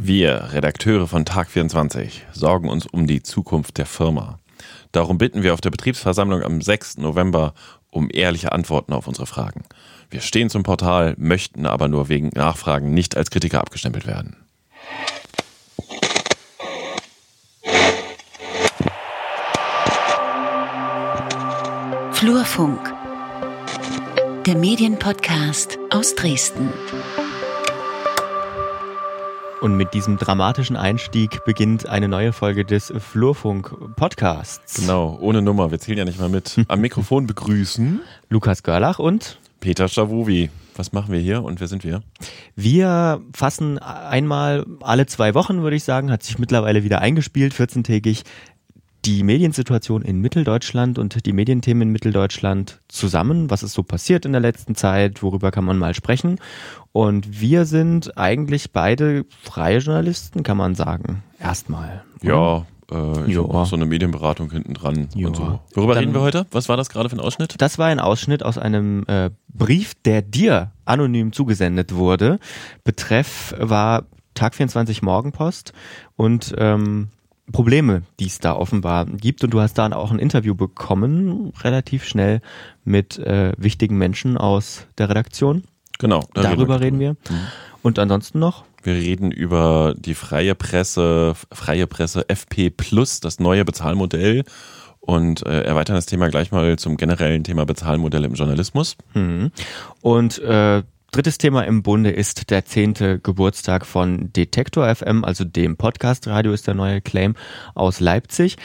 Wir, Redakteure von Tag 24, sorgen uns um die Zukunft der Firma. Darum bitten wir auf der Betriebsversammlung am 6. November um ehrliche Antworten auf unsere Fragen. Wir stehen zum Portal, möchten aber nur wegen Nachfragen nicht als Kritiker abgestempelt werden. Flurfunk, der Medienpodcast aus Dresden. Und mit diesem dramatischen Einstieg beginnt eine neue Folge des Flurfunk-Podcasts. Genau, ohne Nummer, wir zählen ja nicht mal mit. Am Mikrofon begrüßen Lukas Görlach und Peter Stavovi. Was machen wir hier und wer sind wir? Wir fassen einmal alle zwei Wochen, würde ich sagen, hat sich mittlerweile wieder eingespielt, 14-tägig, die Mediensituation in Mitteldeutschland und die Medienthemen in Mitteldeutschland zusammen. Was ist so passiert in der letzten Zeit? Worüber kann man mal sprechen? Und wir sind eigentlich beide freie Journalisten, kann man sagen. Erstmal. Ja, äh, ich habe auch so eine Medienberatung hinten dran und so. Worüber Dann- reden wir heute? Was war das gerade für ein Ausschnitt? Das war ein Ausschnitt aus einem äh, Brief, der dir anonym zugesendet wurde. Betreff war Tag 24 Morgenpost und ähm, Probleme, die es da offenbar gibt. Und du hast da auch ein Interview bekommen, relativ schnell mit äh, wichtigen Menschen aus der Redaktion. Genau, da Darüber reden wir. Und ansonsten noch? Wir reden über die freie Presse, freie Presse FP Plus, das neue Bezahlmodell und äh, erweitern das Thema gleich mal zum generellen Thema Bezahlmodelle im Journalismus. Mhm. Und äh, drittes Thema im Bunde ist der zehnte Geburtstag von Detektor FM, also dem Podcast-Radio ist der neue Claim aus Leipzig.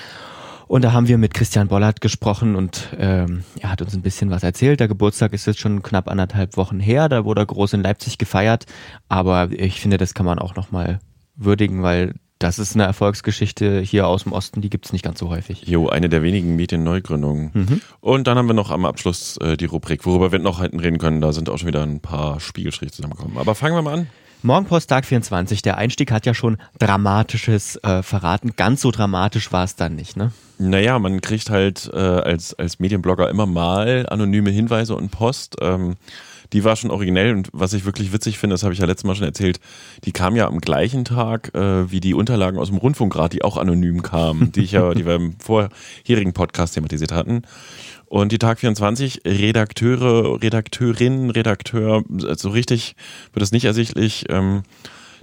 Und da haben wir mit Christian Bollert gesprochen und ähm, er hat uns ein bisschen was erzählt. Der Geburtstag ist jetzt schon knapp anderthalb Wochen her, da wurde er groß in Leipzig gefeiert. Aber ich finde, das kann man auch nochmal würdigen, weil das ist eine Erfolgsgeschichte hier aus dem Osten, die gibt's nicht ganz so häufig. Jo, eine der wenigen Medienneugründungen. Und dann haben wir noch am Abschluss äh, die Rubrik, worüber wir noch hinten reden können. Da sind auch schon wieder ein paar Spiegelstriche zusammengekommen. Aber fangen wir mal an. Morgenpost Tag 24, der Einstieg hat ja schon Dramatisches äh, verraten. Ganz so dramatisch war es dann nicht, ne? Naja, man kriegt halt äh, als, als Medienblogger immer mal anonyme Hinweise und Post. Ähm, die war schon originell und was ich wirklich witzig finde, das habe ich ja letztes Mal schon erzählt, die kam ja am gleichen Tag äh, wie die Unterlagen aus dem Rundfunkrat, die auch anonym kamen, die ich ja, die wir im vorherigen Podcast thematisiert hatten. Und die Tag 24 Redakteure, Redakteurinnen, Redakteur, so richtig wird es nicht ersichtlich. Ähm,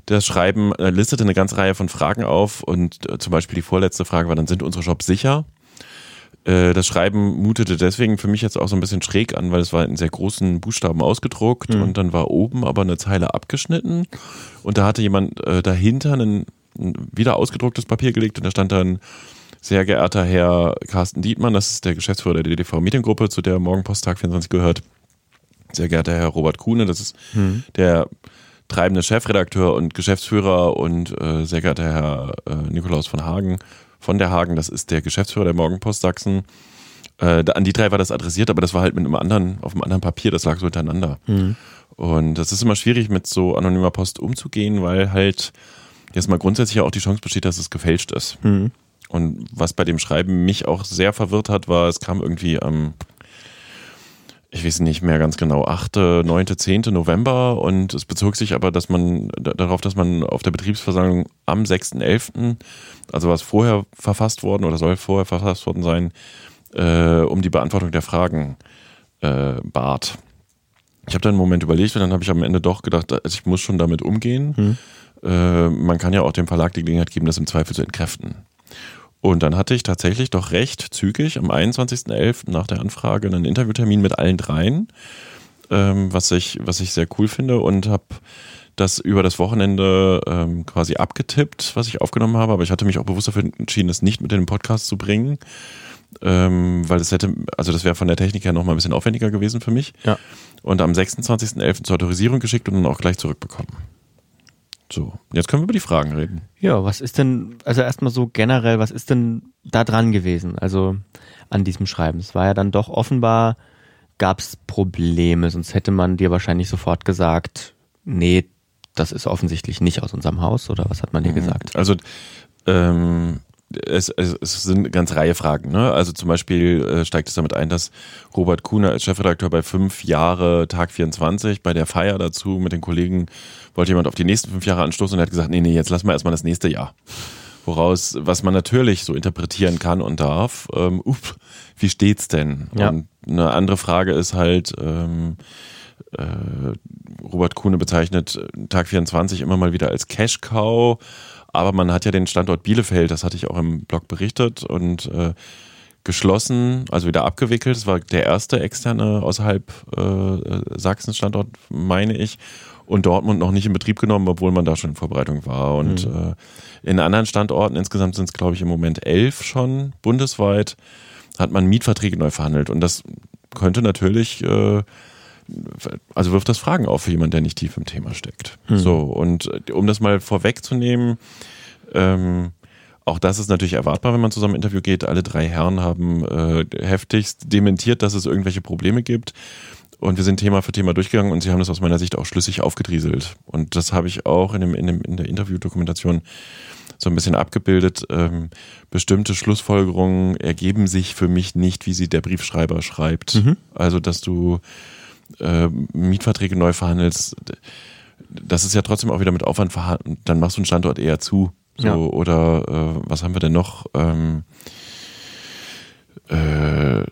das Schreiben äh, listete eine ganze Reihe von Fragen auf und äh, zum Beispiel die vorletzte Frage war, dann sind unsere Jobs sicher? Äh, das Schreiben mutete deswegen für mich jetzt auch so ein bisschen schräg an, weil es war in sehr großen Buchstaben ausgedruckt und dann war oben aber eine Zeile abgeschnitten. Und da hatte jemand äh, dahinter ein, ein wieder ausgedrucktes Papier gelegt und da stand dann sehr geehrter Herr Carsten Dietmann, das ist der Geschäftsführer der DDV Mediengruppe, zu der Morgenposttag 24 gehört. Sehr geehrter Herr Robert Kuhne, das ist der treibende Chefredakteur und Geschäftsführer und äh, sehr geehrter Herr äh, Nikolaus von Hagen, von der Hagen, das ist der Geschäftsführer der Morgenpost Sachsen. Äh, an die drei war das adressiert, aber das war halt mit einem anderen, auf einem anderen Papier, das lag so hintereinander. Und das ist immer schwierig, mit so anonymer Post umzugehen, weil halt jetzt mal grundsätzlich auch die Chance besteht, dass es gefälscht ist. Und was bei dem Schreiben mich auch sehr verwirrt hat, war, es kam irgendwie am, ich weiß nicht mehr ganz genau, 8., 9., 10. November und es bezog sich aber, dass man da- darauf, dass man auf der Betriebsversammlung am 6.11., also was vorher verfasst worden oder soll vorher verfasst worden sein, äh, um die Beantwortung der Fragen äh, bat. Ich habe dann einen Moment überlegt und dann habe ich am Ende doch gedacht, also ich muss schon damit umgehen. Äh, man kann ja auch dem Verlag die Gelegenheit geben, das im Zweifel zu entkräften. Und dann hatte ich tatsächlich doch recht zügig am 21.11. nach der Anfrage einen Interviewtermin mit allen dreien, ähm, was, ich, was ich sehr cool finde und habe das über das Wochenende ähm, quasi abgetippt, was ich aufgenommen habe, aber ich hatte mich auch bewusst dafür entschieden, es nicht mit in den Podcast zu bringen, ähm, weil das hätte, also das wäre von der Technik her nochmal ein bisschen aufwendiger gewesen für mich. Ja. Und am 26.11. zur Autorisierung geschickt und dann auch gleich zurückbekommen. So, jetzt können wir über die Fragen reden. Ja, was ist denn, also erstmal so generell, was ist denn da dran gewesen, also an diesem Schreiben? Es war ja dann doch offenbar, gab es Probleme, sonst hätte man dir wahrscheinlich sofort gesagt, nee, das ist offensichtlich nicht aus unserem Haus, oder was hat man dir gesagt? Also, ähm, es, es, es sind eine ganze Reihe Fragen. Ne? Also zum Beispiel äh, steigt es damit ein, dass Robert Kuhner als Chefredakteur bei fünf Jahre Tag 24 bei der Feier dazu mit den Kollegen wollte jemand auf die nächsten fünf Jahre anstoßen und er hat gesagt, nee, nee, jetzt lassen wir erstmal das nächste Jahr. Woraus, was man natürlich so interpretieren kann und darf, ähm, up, wie steht's denn? Ja. Und eine andere Frage ist halt, ähm, äh, Robert Kuhne bezeichnet Tag 24 immer mal wieder als Cash Cow, aber man hat ja den Standort Bielefeld, das hatte ich auch im Blog berichtet und äh, geschlossen, also wieder abgewickelt. Das war der erste externe außerhalb äh, Sachsen Standort, meine ich. Und Dortmund noch nicht in Betrieb genommen, obwohl man da schon in Vorbereitung war. Und äh, in anderen Standorten, insgesamt sind es, glaube ich, im Moment elf schon bundesweit, hat man Mietverträge neu verhandelt. Und das könnte natürlich, äh, also wirft das Fragen auf für jemanden, der nicht tief im Thema steckt. So, und äh, um das mal vorwegzunehmen, ähm, auch das ist natürlich erwartbar, wenn man zusammen im Interview geht. Alle drei Herren haben äh, heftigst dementiert, dass es irgendwelche Probleme gibt. Und wir sind Thema für Thema durchgegangen und sie haben das aus meiner Sicht auch schlüssig aufgedrieselt. Und das habe ich auch in, dem, in, dem, in der Interviewdokumentation so ein bisschen abgebildet. Ähm, bestimmte Schlussfolgerungen ergeben sich für mich nicht, wie sie der Briefschreiber schreibt. Also, dass du äh, Mietverträge neu verhandelst, das ist ja trotzdem auch wieder mit Aufwand verhandelt. Dann machst du einen Standort eher zu. So, Ja. oder äh, was haben wir denn noch? Ähm, äh,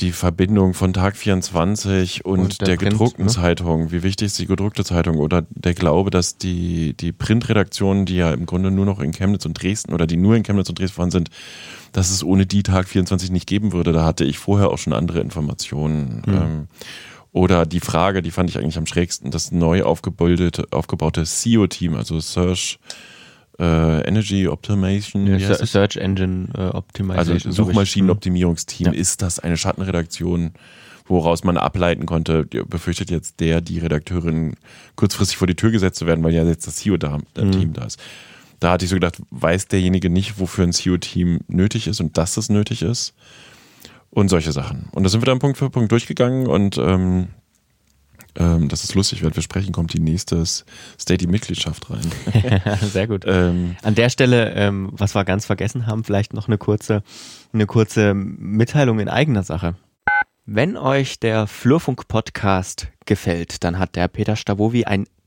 die Verbindung von Tag 24 und, Und der der, Print, gedruckten ne? Zeitung. Wie wichtig ist die gedruckte Zeitung? Oder der Glaube, dass die, die Printredaktionen, die ja im Grunde nur noch in Chemnitz und Dresden oder die nur in Chemnitz und Dresden vorhanden sind, dass es ohne die Tag 24 nicht geben würde. Da hatte ich vorher auch schon andere Informationen. Ähm, oder die Frage, die fand ich eigentlich am schrägsten, das neu aufgebaute, aufgebaute SEO-Team, also Search äh, Energy Optimization. Ja? Search Engine äh, Optimization. Also. Suchmaschinenoptimierungsteam, Ja. ist das eine Schattenredaktion, woraus man ableiten konnte, befürchtet jetzt der, die Redakteurin kurzfristig vor die Tür gesetzt zu werden, weil ja jetzt das SEO-Team da ist. Da hatte ich so gedacht, weiß derjenige nicht, wofür ein SEO-Team nötig ist und dass es nötig ist? Und solche Sachen. Und da sind wir dann Punkt für Punkt durchgegangen und ähm, ähm, das ist lustig, wenn wir sprechen, kommt die nächste Steady-Mitgliedschaft rein. Sehr gut. ähm, An der Stelle, ähm, was wir ganz vergessen haben, vielleicht noch eine kurze, eine kurze Mitteilung in eigener Sache. Wenn euch der Flurfunk-Podcast gefällt, dann hat der Peter Stavovi ein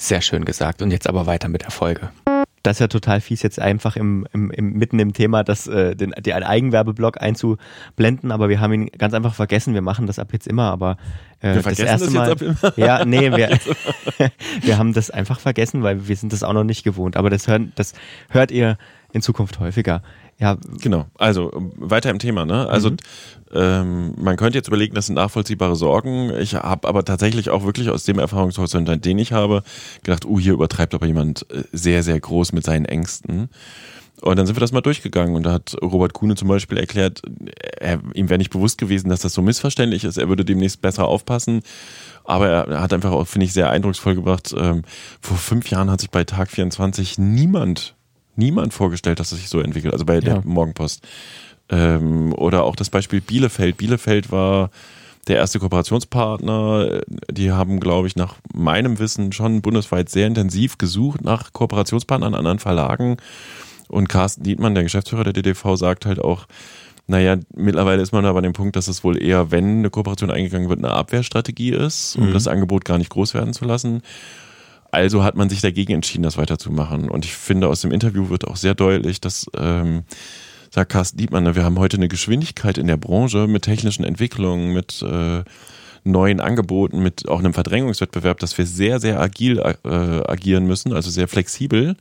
Sehr schön gesagt. Und jetzt aber weiter mit der Folge. Das ist ja total fies, jetzt einfach im, im, im mitten im Thema das, äh, den, den Eigenwerbeblock einzublenden, aber wir haben ihn ganz einfach vergessen. Wir machen das ab jetzt immer, aber äh, Wir vergessen das jetzt Mal, ab immer? Ja, nee, wir, wir haben das einfach vergessen, weil wir sind das auch noch nicht gewohnt. Aber das, hören, das hört ihr in Zukunft häufiger. Ja, Genau, also weiter im Thema. Ne? Also ähm, man könnte jetzt überlegen, das sind nachvollziehbare Sorgen. Ich habe aber tatsächlich auch wirklich aus dem Erfahrungshorizont, den ich habe, gedacht, uh, hier übertreibt aber jemand äh, sehr, sehr groß mit seinen Ängsten. Und dann sind wir das mal durchgegangen und da hat Robert Kuhne zum Beispiel erklärt, er, ihm wäre nicht bewusst gewesen, dass das so missverständlich ist. Er würde demnächst besser aufpassen. Aber er, er hat einfach auch, finde ich, sehr eindrucksvoll gebracht. Ähm, vor fünf Jahren hat sich bei Tag 24 niemand, niemand vorgestellt, dass es sich so entwickelt. Also bei Ja. der Morgenpost. Ähm, oder auch das Beispiel Bielefeld. Bielefeld war der erste Kooperationspartner. Die haben, glaube ich, nach meinem Wissen schon bundesweit sehr intensiv gesucht nach Kooperationspartnern an anderen Verlagen. Und Carsten Dietmann, der Geschäftsführer der DDV, sagt halt auch, naja, mittlerweile ist man aber an dem Punkt, dass es wohl eher, wenn eine Kooperation eingegangen wird, eine Abwehrstrategie ist, um das Angebot gar nicht groß werden zu lassen. Also hat man sich dagegen entschieden, das weiterzumachen. Und ich finde, aus dem Interview wird auch sehr deutlich, dass, ähm, sagt Carsten Dietmann, ne, wir haben heute eine Geschwindigkeit in der Branche mit technischen Entwicklungen, mit äh, neuen Angeboten, mit auch einem Verdrängungswettbewerb, dass wir sehr, sehr agil äh, agieren müssen, also sehr flexibel.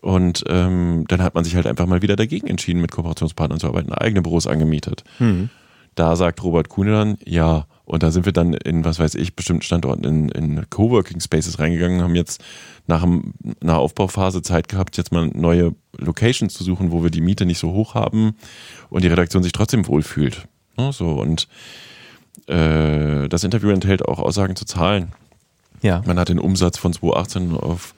Und ähm, dann hat man sich halt einfach mal wieder dagegen entschieden, mit Kooperationspartnern zu arbeiten, eigene Büros angemietet. Da sagt Robert Kuhne dann, ja, und da sind wir dann in, was weiß ich, bestimmten Standorten in, in Coworking Spaces reingegangen, haben jetzt nach einer Aufbauphase Zeit gehabt, jetzt mal neue Locations zu suchen, wo wir die Miete nicht so hoch haben und die Redaktion sich trotzdem wohlfühlt. Ne, so, und äh, das Interview enthält auch Aussagen zu Zahlen. Ja. Man hat den Umsatz von 2018 auf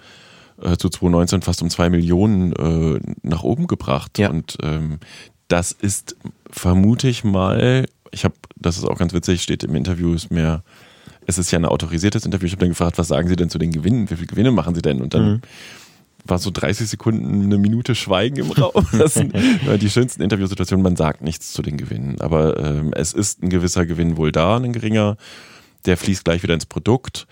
äh, zu 2019 fast um zwei Millionen äh, nach oben gebracht. Ja. Und ähm, das ist, vermute ich mal, ich habe, das ist auch ganz witzig, steht im Interview, ist mehr, es ist ja ein autorisiertes Interview. Ich habe dann gefragt, was sagen Sie denn zu den Gewinnen? Wie viele Gewinne machen Sie denn? Und dann Mhm. war so 30 Sekunden eine Minute Schweigen im Raum. Das sind die schönsten Interviewsituationen. Man sagt nichts zu den Gewinnen, aber ähm, es ist ein gewisser Gewinn wohl da, ein geringer. Der fließt gleich wieder ins Produkt.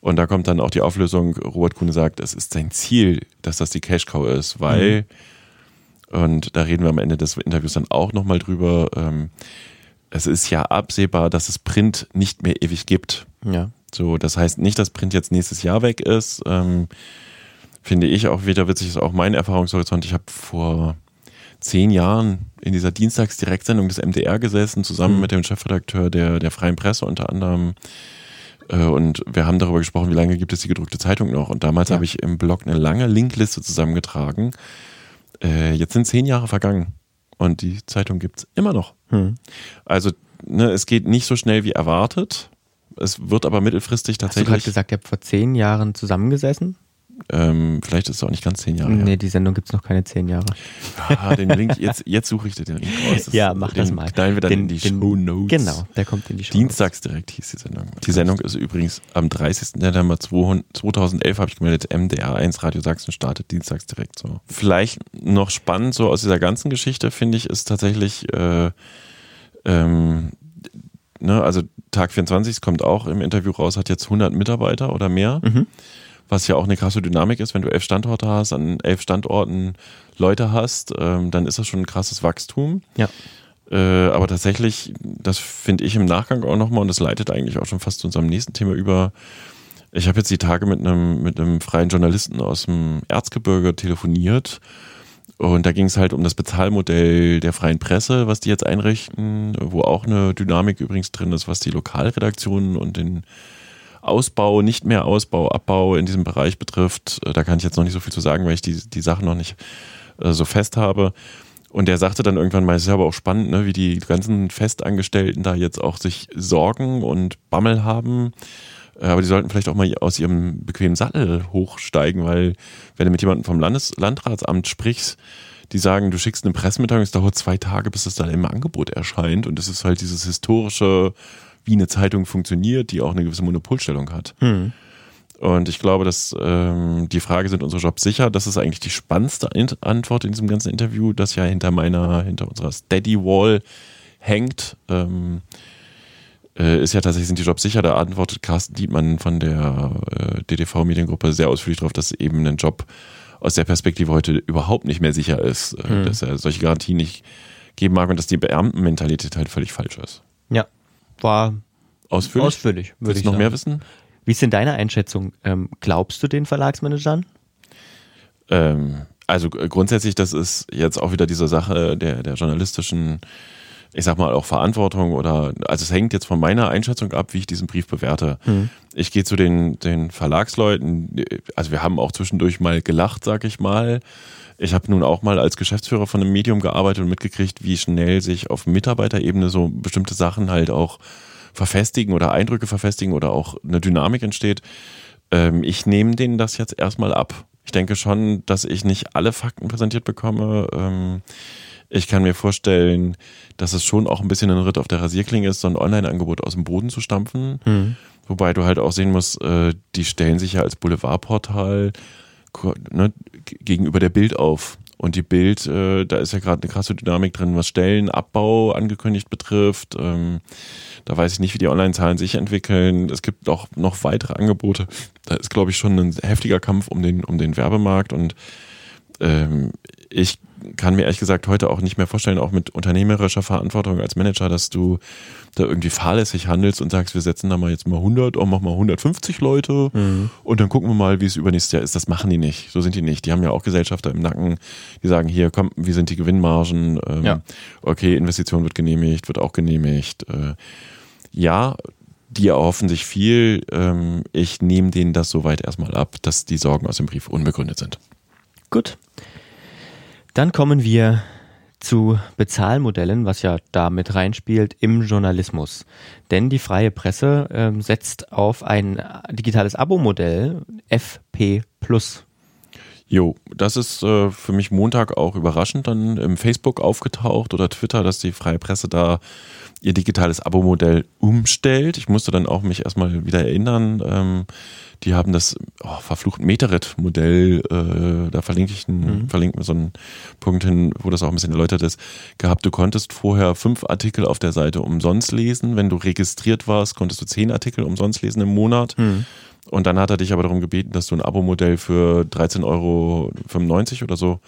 Und da kommt dann auch die Auflösung. Robert Kuhne sagt, es ist sein Ziel, dass das die Cash Cow ist, weil, und da reden wir am Ende des Interviews dann auch nochmal drüber, ähm, es ist ja absehbar, dass es Print nicht mehr ewig gibt. Ja. So, das heißt nicht, dass Print jetzt nächstes Jahr weg ist. Ähm, finde ich auch wieder witzig, ist auch mein Erfahrungshorizont. Ich habe vor zehn Jahren in dieser Dienstagsdirektsendung des MDR gesessen, zusammen Mhm. mit dem Chefredakteur der, der Freien Presse unter anderem. Äh, Und wir haben darüber gesprochen, wie lange gibt es die gedruckte Zeitung noch. Und damals Ja. habe ich im Blog eine lange Linkliste zusammengetragen. Äh, jetzt sind zehn Jahre vergangen und die Zeitung gibt es immer noch. Hm. Also ne, es geht nicht so schnell wie erwartet. Es wird aber mittelfristig Hast du gerade tatsächlich, gesagt, ihr habt vor zehn Jahren zusammengesessen? Ähm, vielleicht ist es auch nicht ganz zehn Jahre. Nee, die Sendung gibt es noch keine zehn Jahre. Ah, den Link, jetzt, jetzt suche ich dir den Link raus. Das- ja, mach das den mal. Knallen wir dann Den- in die den- Show Notes. Genau, der kommt in die Show. Dienstags direkt hieß die Sendung. Die Sendung ist übrigens am 30. Dezember 2011, habe ich gemeldet, MDR1 Radio Sachsen startet dienstags direkt so. Vielleicht noch spannend so aus dieser ganzen Geschichte, finde ich, ist tatsächlich, äh, ähm, ne, also Tag 24, es kommt auch im Interview raus, hat jetzt 100 Mitarbeiter oder mehr. Mhm. Was ja auch eine krasse Dynamik ist, wenn du elf Standorte hast, an elf Standorten Leute hast, ähm, dann ist das schon ein krasses Wachstum. Ja. Äh, aber tatsächlich, das finde ich im Nachgang auch nochmal, und das leitet eigentlich auch schon fast zu unserem nächsten Thema über. Ich habe jetzt die Tage mit einem, mit einem freien Journalisten aus dem Erzgebirge telefoniert. Und da ging es halt um das Bezahlmodell der freien Presse, was die jetzt einrichten, wo auch eine Dynamik übrigens drin ist, was die Lokalredaktionen und den Ausbau, nicht mehr Ausbau, Abbau in diesem Bereich betrifft. Äh, Da kann ich jetzt noch nicht so viel zu sagen, weil ich die, die Sachen noch nicht äh, so fest habe. Und der sagte dann irgendwann mal, es ist aber auch spannend, ne, wie die ganzen Festangestellten da jetzt auch sich Sorgen und Bammel haben. Äh, Aber die sollten vielleicht auch mal aus ihrem bequemen Sattel hochsteigen, weil wenn du mit jemandem vom Landes Landratsamt sprichst, die sagen, du schickst eine Pressemitteilung, es dauert zwei Tage, bis es dann im Angebot erscheint. Und es ist halt dieses historische, wie eine Zeitung funktioniert, die auch eine gewisse Monopolstellung hat. Hm. Und ich glaube, dass ähm, die Frage, sind unsere Jobs sicher? Das ist eigentlich die spannendste Antwort in diesem ganzen Interview, das ja hinter meiner, hinter unserer Steady Wall hängt. Ähm, äh, ist ja tatsächlich, sind die Jobs sicher? Da antwortet Carsten Dietmann von der äh, DTV-Mediengruppe sehr ausführlich darauf, dass eben ein Job aus der Perspektive heute überhaupt nicht mehr sicher ist, äh, Mhm. dass er solche Garantien nicht geben mag und dass die Beamtenmentalität halt völlig falsch ist. War Ausführlich? ausführlich, würde Willst ich du noch sagen. mehr wissen? Wie ist denn deine Einschätzung? Ähm, glaubst du den Verlagsmanagern? Ähm, also äh, grundsätzlich, das ist jetzt auch wieder diese Sache der, der journalistischen, ich sag mal auch Verantwortung oder, also es hängt jetzt von meiner Einschätzung ab, wie ich diesen Brief bewerte. Hm. Ich gehe zu den, den Verlagsleuten, also wir haben auch zwischendurch mal gelacht, sag ich mal. Ich habe nun auch mal als Geschäftsführer von einem Medium gearbeitet und mitgekriegt, wie schnell sich auf Mitarbeiterebene so bestimmte Sachen halt auch verfestigen oder Eindrücke verfestigen oder auch eine Dynamik entsteht. Ähm, ich nehme denen das jetzt erstmal ab. Ich denke schon, dass ich nicht alle Fakten präsentiert bekomme. Ich kann mir vorstellen, dass es schon auch ein bisschen ein Ritt auf der Rasierklinge ist, so ein Online-Angebot aus dem Boden zu stampfen. Hm. Wobei du halt auch sehen musst, äh, die stellen sich ja als Boulevardportal ne, gegenüber der Bild auf. Und die Bild, äh, da ist ja gerade eine krasse Dynamik drin, was Stellenabbau angekündigt betrifft. Ähm, da weiß ich nicht, wie die Online-Zahlen sich entwickeln. Es gibt auch noch weitere Angebote. Da ist, glaube ich, schon ein heftiger Kampf um den, um den Werbemarkt. Und ähm, ich kann mir ehrlich gesagt heute auch nicht mehr vorstellen, auch mit unternehmerischer Verantwortung als Manager, dass du da irgendwie fahrlässig handelst und sagst, wir setzen da mal jetzt mal 100, auch mach mal 150 Leute mhm. und dann gucken wir mal, wie es übernächstes Jahr ist. Das machen die nicht. So sind die nicht. Die haben ja auch Gesellschafter im Nacken, die sagen, hier, komm, wie sind die Gewinnmargen? Ähm, ja. Okay, Investition wird genehmigt, wird auch genehmigt. Äh, ja, die erhoffen sich viel. Ähm, ich nehme denen das soweit erstmal ab, dass die Sorgen aus dem Brief unbegründet sind. Gut. Dann kommen wir zu Bezahlmodellen, was ja da mit reinspielt im Journalismus. Denn die freie Presse äh, setzt auf ein digitales Abo-Modell FP. Jo, das ist äh, für mich Montag auch überraschend dann im Facebook aufgetaucht oder Twitter, dass die freie Presse da ihr digitales Abo-Modell umstellt. Ich musste dann auch mich erstmal wieder erinnern. Ähm, die haben das oh, verflucht Metarit-Modell, äh, da verlinke ich einen, mhm. verlinke mir so einen Punkt hin, wo das auch ein bisschen erläutert ist, gehabt. Du konntest vorher fünf Artikel auf der Seite umsonst lesen. Wenn du registriert warst, konntest du zehn Artikel umsonst lesen im Monat. Mhm. Und dann hat er dich aber darum gebeten, dass du ein Abo-Modell für 13,95 Euro oder so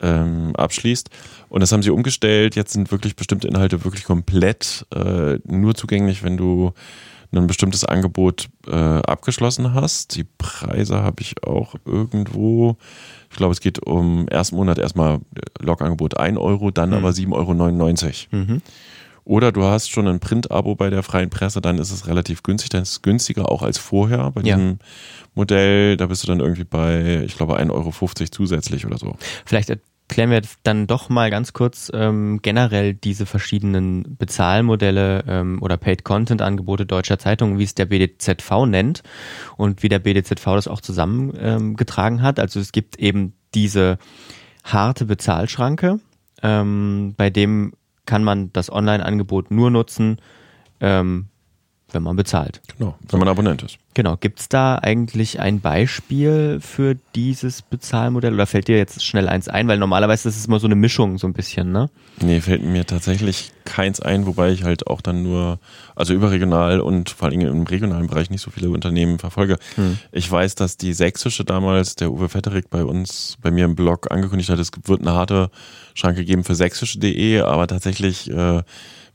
ähm, abschließt. Und das haben sie umgestellt. Jetzt sind wirklich bestimmte Inhalte wirklich komplett äh, nur zugänglich, wenn du ein bestimmtes Angebot äh, abgeschlossen hast. Die Preise habe ich auch irgendwo. Ich glaube, es geht um ersten Monat erstmal Logangebot 1 Euro, dann mhm. aber 7,99 Euro. Mhm. Oder du hast schon ein Print-Abo bei der freien Presse, dann ist es relativ günstig, dann ist es günstiger auch als vorher bei ja. diesem Modell. Da bist du dann irgendwie bei, ich glaube, 1,50 Euro zusätzlich oder so. Vielleicht klären wir dann doch mal ganz kurz ähm, generell diese verschiedenen Bezahlmodelle ähm, oder Paid-Content-Angebote deutscher Zeitungen, wie es der BDZV nennt und wie der BDZV das auch zusammengetragen ähm, hat. Also es gibt eben diese harte Bezahlschranke, ähm, bei dem kann man das Online-Angebot nur nutzen, ähm, wenn man bezahlt. Genau, wenn man Abonnent ist. Genau. Gibt es da eigentlich ein Beispiel für dieses Bezahlmodell oder fällt dir jetzt schnell eins ein? Weil normalerweise ist es immer so eine Mischung so ein bisschen, ne? Nee, fällt mir tatsächlich keins ein, wobei ich halt auch dann nur, also überregional und vor allem im regionalen Bereich nicht so viele Unternehmen verfolge. Hm. Ich weiß, dass die sächsische damals, der Uwe Vetterik bei uns, bei mir im Blog angekündigt hat, es wird eine harte Schranke geben für sächsische.de, aber tatsächlich äh,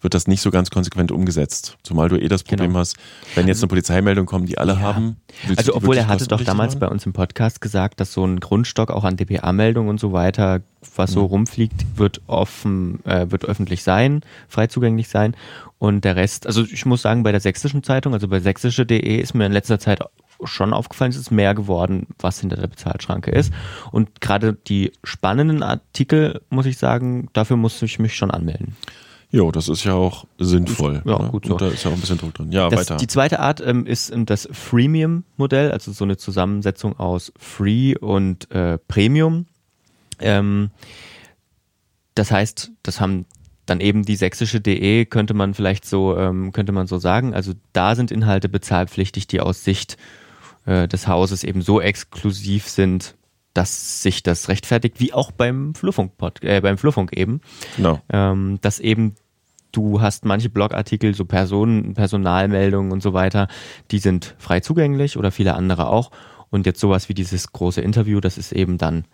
wird das nicht so ganz konsequent umgesetzt. Zumal du eh das Problem genau. hast, wenn jetzt eine Polizeimeldung kommt, die alle ja. haben. Also obwohl er hatte doch damals machen? bei uns im Podcast gesagt, dass so ein Grundstock auch an DPA-Meldungen und so weiter, was so mhm. rumfliegt, wird offen, äh, wird öffentlich sein, frei zugänglich sein. Und der Rest, also ich muss sagen, bei der sächsischen Zeitung, also bei sächsische.de ist mir in letzter Zeit schon aufgefallen, es ist mehr geworden, was hinter der Bezahlschranke ist. Und gerade die spannenden Artikel, muss ich sagen, dafür muss ich mich schon anmelden. Jo, das ist ja auch sinnvoll. Ja, ne? gut so. Und da ist ja auch ein bisschen Druck drin. Ja, das, weiter. Die zweite Art ähm, ist ähm, das Freemium-Modell, also so eine Zusammensetzung aus Free und äh, Premium. Ähm, das heißt, das haben dann eben die sächsische DE, könnte man vielleicht so, ähm, könnte man so sagen. Also da sind Inhalte bezahlpflichtig, die aus Sicht äh, des Hauses eben so exklusiv sind, dass sich das rechtfertigt, wie auch beim Flurfunk, äh, beim Flurfunk eben. Genau. Ähm, dass eben du hast manche Blogartikel, so Personen, Personalmeldungen und so weiter, die sind frei zugänglich oder viele andere auch. Und jetzt sowas wie dieses große Interview, das ist eben dann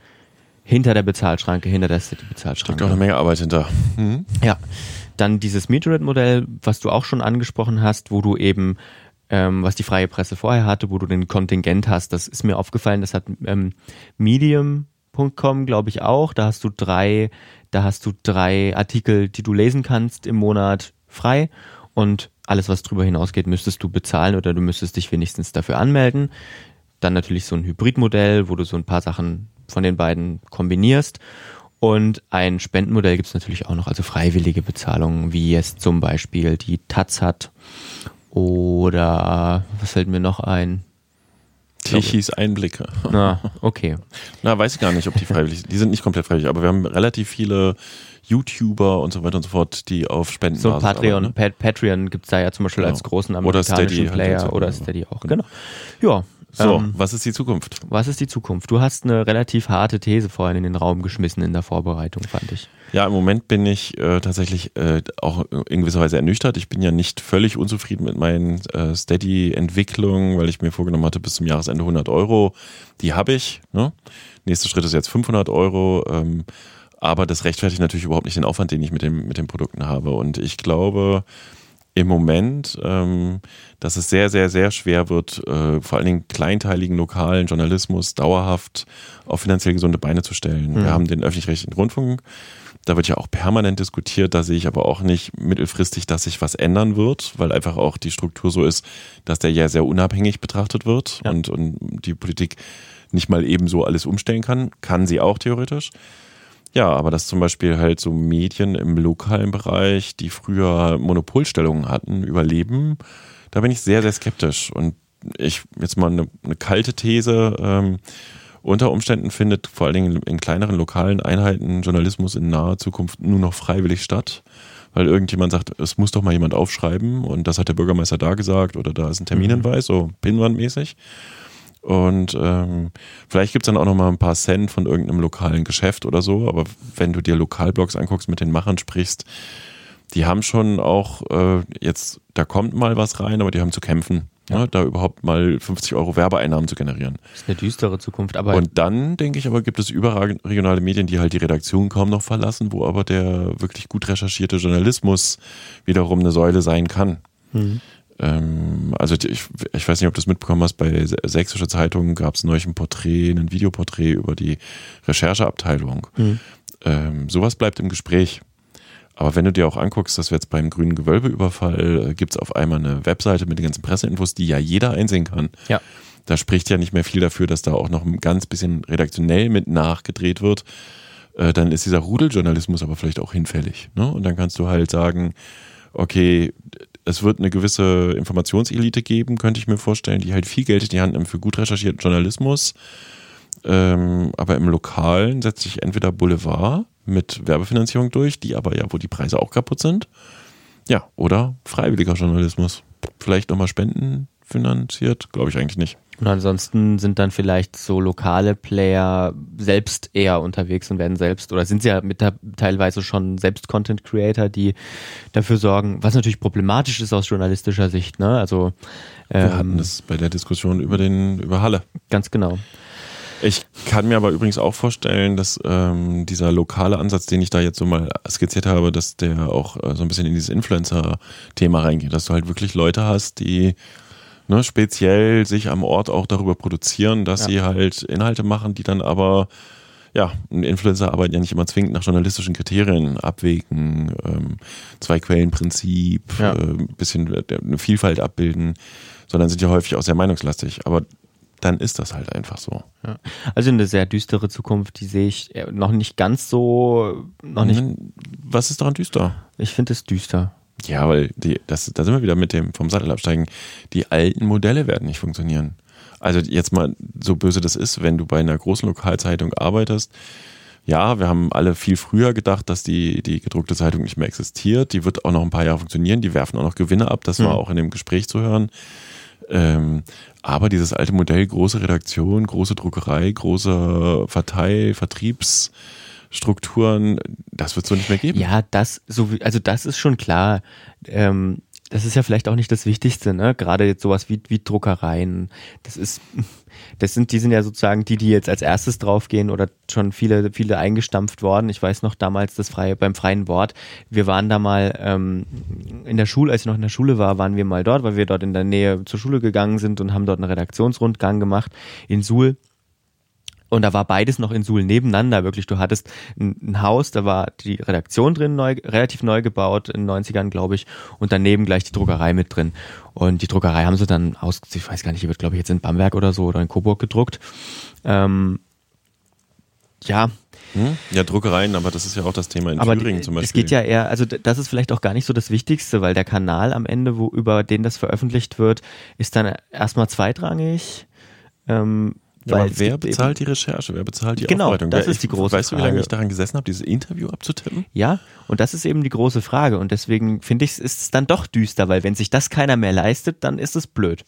hinter der Bezahlschranke, hinter der City-Bezahlschranke. Steckt auch eine Menge Arbeit hinter. Mhm. Ja. Dann dieses Meteorite-Modell, was du auch schon angesprochen hast, wo du eben ähm, was die freie Presse vorher hatte, wo du den Kontingent hast. Das ist mir aufgefallen, das hat ähm, Medium.com, glaube ich, auch. Da hast du drei, da hast du drei Artikel, die du lesen kannst im Monat frei und alles, was drüber hinausgeht, müsstest du bezahlen oder du müsstest dich wenigstens dafür anmelden. Dann natürlich so ein Hybridmodell, wo du so ein paar Sachen von den beiden kombinierst. Und ein Spendenmodell gibt es natürlich auch noch, also freiwillige Bezahlungen, wie es zum Beispiel die Taz hat oder was fällt mir noch ein? Tichys Einblicke. Na, okay. Na, weiß ich gar nicht, ob die freiwillig sind. Die sind nicht komplett freiwillig, aber wir haben relativ viele YouTuber und so weiter und so fort, die auf Spenden So Patreon, arbeiten, ne? Patreon gibt es da ja zum Beispiel genau. als großen amerikanischen oder Steady Player halt oder Steady auch. Genau. Ja, so, ähm, was ist die Zukunft? Was ist die Zukunft? Du hast eine relativ harte These vorhin in den Raum geschmissen in der Vorbereitung, fand ich. Ja, im Moment bin ich äh, tatsächlich äh, auch in gewisser Weise ernüchtert. Ich bin ja nicht völlig unzufrieden mit meinen äh, Steady-Entwicklungen, weil ich mir vorgenommen hatte, bis zum Jahresende 100 Euro. Die habe ich. Ne? Nächster Schritt ist jetzt 500 Euro. Ähm, Aber das rechtfertigt natürlich überhaupt nicht den Aufwand, den ich mit, dem, mit den Produkten habe. Und ich glaube im Moment, ähm, dass es sehr, sehr, sehr schwer wird, äh, vor allen Dingen kleinteiligen lokalen Journalismus dauerhaft auf finanziell gesunde Beine zu stellen. Mhm. Wir haben den öffentlich-rechtlichen Rundfunk. Da wird ja auch permanent diskutiert. Da sehe ich aber auch nicht mittelfristig, dass sich was ändern wird, weil einfach auch die Struktur so ist, dass der ja sehr unabhängig betrachtet wird ja. und, und die Politik nicht mal ebenso alles umstellen kann. Kann sie auch theoretisch. Ja, aber dass zum Beispiel halt so Medien im lokalen Bereich, die früher Monopolstellungen hatten, überleben, da bin ich sehr, sehr skeptisch. Und ich jetzt mal eine, eine kalte These. Ähm, unter Umständen findet vor allen Dingen in kleineren lokalen Einheiten Journalismus in naher Zukunft nur noch freiwillig statt, weil irgendjemand sagt, es muss doch mal jemand aufschreiben und das hat der Bürgermeister da gesagt oder da ist ein Terminhinweis, mhm. so pinwandmäßig. Und ähm, vielleicht gibt's dann auch noch mal ein paar Cent von irgendeinem lokalen Geschäft oder so. Aber wenn du dir Lokalblogs anguckst, mit den Machern sprichst, die haben schon auch äh, jetzt, da kommt mal was rein, aber die haben zu kämpfen, ja. ne, da überhaupt mal 50 Euro Werbeeinnahmen zu generieren. Das ist eine düstere Zukunft. Aber Und dann, denke ich aber, gibt es überregionale Medien, die halt die Redaktion kaum noch verlassen, wo aber der wirklich gut recherchierte Journalismus wiederum eine Säule sein kann. Mhm. Ähm, also ich, ich weiß nicht, ob du das mitbekommen hast, bei Sächsische Zeitung gab es neulich ein Porträt, ein Videoporträt über die Rechercheabteilung. Mhm. Ähm, sowas bleibt im Gespräch. Aber wenn du dir auch anguckst, dass wir jetzt beim grünen Gewölbeüberfall äh, gibt es auf einmal eine Webseite mit den ganzen Presseinfos, die ja jeder einsehen kann. Ja. Da spricht ja nicht mehr viel dafür, dass da auch noch ein ganz bisschen redaktionell mit nachgedreht wird. Äh, dann ist dieser Rudeljournalismus aber vielleicht auch hinfällig. Ne? Und dann kannst du halt sagen, okay, es wird eine gewisse Informationselite geben, könnte ich mir vorstellen, die halt viel Geld in die Hand nimmt für gut recherchierten Journalismus. Ähm, aber im Lokalen setzt sich entweder Boulevard mit Werbefinanzierung durch, die aber ja, wo die Preise auch kaputt sind. Ja, oder freiwilliger Journalismus. Vielleicht nochmal Spenden finanziert, glaube ich eigentlich nicht. Und ansonsten sind dann vielleicht so lokale Player selbst eher unterwegs und werden selbst, oder sind sie ja mit der, teilweise schon selbst Content Creator, die dafür sorgen, was natürlich problematisch ist aus journalistischer Sicht, ne? Also ähm, wir hatten das bei der Diskussion über den, über Halle. Ganz genau. Ich kann mir aber übrigens auch vorstellen, dass ähm, dieser lokale Ansatz, den ich da jetzt so mal skizziert habe, dass der auch äh, so ein bisschen in dieses Influencer-Thema reingeht, dass du halt wirklich Leute hast, die ne, speziell sich am Ort auch darüber produzieren, dass ja. sie halt Inhalte machen, die dann aber ja, Influencer arbeiten ja nicht immer zwingend nach journalistischen Kriterien abwägen, ähm, Zwei-Quellen-Prinzip, ja. äh, bisschen äh, eine Vielfalt abbilden, sondern sind ja häufig auch sehr meinungslastig. Aber dann ist das halt einfach so. Ja. Also eine sehr düstere Zukunft, die sehe ich äh, noch nicht ganz so, noch nicht. Was ist daran düster? Ich finde es düster. Ja, weil die, das, da sind wir wieder mit dem vom Sattel absteigen. Die alten Modelle werden nicht funktionieren. Also jetzt mal so böse das ist, wenn du bei einer großen Lokalzeitung arbeitest. Ja, wir haben alle viel früher gedacht, dass die, die gedruckte Zeitung nicht mehr existiert. Die wird auch noch ein paar Jahre funktionieren. Die werfen auch noch Gewinne ab. Das war mhm. auch in dem Gespräch zu hören. Ähm, aber dieses alte Modell, große Redaktion, große Druckerei, große Verteil, Vertriebs, Strukturen, das wird es so nicht mehr geben. Ja, das so also das ist schon klar. Ähm, das ist ja vielleicht auch nicht das Wichtigste, ne? Gerade jetzt sowas wie, wie Druckereien. Das ist, das sind, die sind ja sozusagen die, die jetzt als erstes draufgehen oder schon viele, viele eingestampft worden. Ich weiß noch damals das freie, beim freien Wort. Wir waren da mal ähm, in der Schule, als ich noch in der Schule war, waren wir mal dort, weil wir dort in der Nähe zur Schule gegangen sind und haben dort einen Redaktionsrundgang gemacht in Suhl. Und da war beides noch in Suhl nebeneinander, wirklich. Du hattest ein, ein, Haus, da war die Redaktion drin, neu, relativ neu gebaut, in den 90ern, glaube ich, und daneben gleich die Druckerei mit drin. Und die Druckerei haben sie dann aus, ich weiß gar nicht, die wird, glaube ich, jetzt in Bamberg oder so oder in Coburg gedruckt. Ähm, ja. Hm? Ja, Druckereien, aber das ist ja auch das Thema in aber Thüringen zum Beispiel. Es geht ja eher, also das ist vielleicht auch gar nicht so das Wichtigste, weil der Kanal am Ende, wo über den das veröffentlicht wird, ist dann erstmal zweitrangig. Ähm, ja, aber wer bezahlt die Recherche? Wer bezahlt die genau, Aufarbeitung? das ist die große Frage. Weißt du, wie lange ich daran gesessen habe, dieses Interview abzutippen? Ja, und das ist eben die große Frage. Und deswegen finde ich, ist es dann doch düster, weil wenn sich das keiner mehr leistet, dann ist es blöd.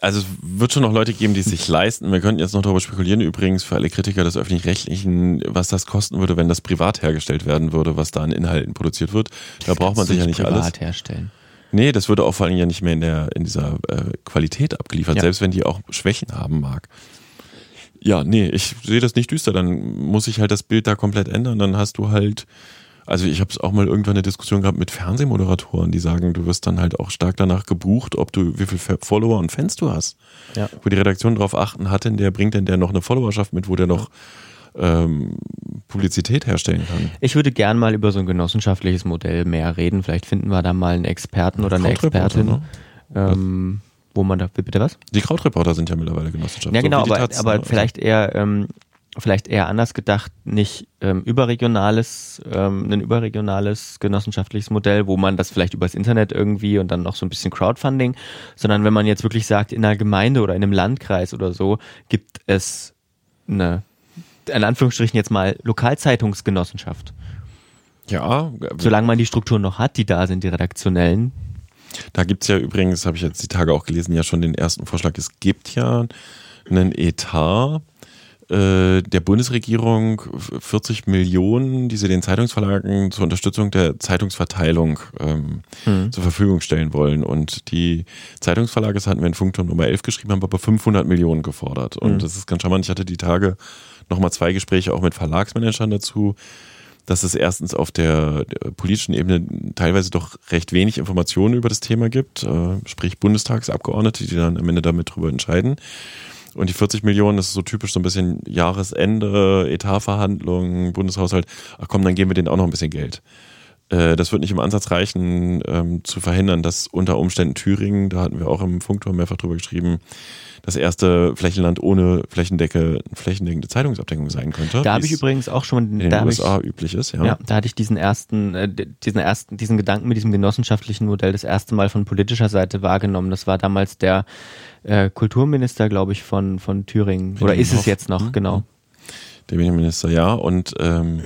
Also es wird schon noch Leute geben, die es sich leisten. Wir könnten jetzt noch darüber spekulieren, übrigens für alle Kritiker des Öffentlich-Rechtlichen, was das kosten würde, wenn das privat hergestellt werden würde, was da an Inhalten produziert wird. Da das braucht man sich ja nicht privat alles. herstellen. Nee, das würde auch vor allem ja nicht mehr in, der, in dieser äh, Qualität abgeliefert, ja. selbst wenn die auch Schwächen haben mag. Ja, nee, ich sehe das nicht düster. Dann muss ich halt das Bild da komplett ändern. Dann hast du halt, also ich habe es auch mal irgendwann eine Diskussion gehabt mit Fernsehmoderatoren, die sagen, du wirst dann halt auch stark danach gebucht, ob du, wie viel Follower und Fans du hast. Ja. Wo die Redaktion darauf achten, hat denn der, bringt denn der noch eine Followerschaft mit, wo der noch ähm, Publizität herstellen kann. Ich würde gern mal über so ein genossenschaftliches Modell mehr reden. Vielleicht finden wir da mal einen Experten oder eine Expertin. ne? Ähm, wo man da, bitte was? Die Krautreporter sind ja mittlerweile Genossenschaft. Ja, so genau, die aber, Taz, aber ne? Also- vielleicht eher, ähm, vielleicht eher anders gedacht, nicht ähm, überregionales, ähm, ein überregionales genossenschaftliches Modell, wo man das vielleicht übers Internet irgendwie und dann noch so ein bisschen Crowdfunding, sondern wenn man jetzt wirklich sagt, in einer Gemeinde oder in einem Landkreis oder so, gibt es eine, in Anführungsstrichen jetzt mal Lokalzeitungsgenossenschaft. Ja, Solange man die Strukturen noch hat, die da sind, die redaktionellen. Da gibt's ja übrigens, habe ich jetzt die Tage auch gelesen, ja schon den ersten Vorschlag. Es gibt ja einen Etat äh, der Bundesregierung, 40 Millionen, die sie den Zeitungsverlagen zur Unterstützung der Zeitungsverteilung ähm, zur Verfügung stellen wollen. Und die Zeitungsverlage, das hatten wir in Funkturm Nummer 11 geschrieben, haben aber 500 Millionen gefordert. Und das ist ganz charmant. Ich hatte die Tage nochmal zwei Gespräche auch mit Verlagsmanagern dazu dass es erstens auf der, der politischen Ebene teilweise doch recht wenig Informationen über das Thema gibt, äh, sprich Bundestagsabgeordnete, die dann am Ende damit drüber entscheiden. Und die 40 Millionen, das ist so typisch so ein bisschen Jahresende, Etatverhandlungen, Bundeshaushalt. Ach komm, dann geben wir denen auch noch ein bisschen Geld. Äh, Das wird nicht im Ansatz reichen, ähm, zu verhindern, dass unter Umständen Thüringen, da hatten wir auch im Funkturm mehrfach drüber geschrieben, das erste Flächenland ohne Flächendecke, flächendeckende Zeitungsabdeckung sein könnte. Da habe ich übrigens auch schon, in den habe ich, USA üblich ist, ja. Ja, da hatte ich diesen ersten, äh, diesen ersten, diesen Gedanken mit diesem genossenschaftlichen Modell das erste Mal von politischer Seite wahrgenommen. Das war damals der äh, Kulturminister, glaube ich, von, von Thüringen. Oder ist es jetzt noch, Mhm. genau. Der Medienminister, ja. Und ähm,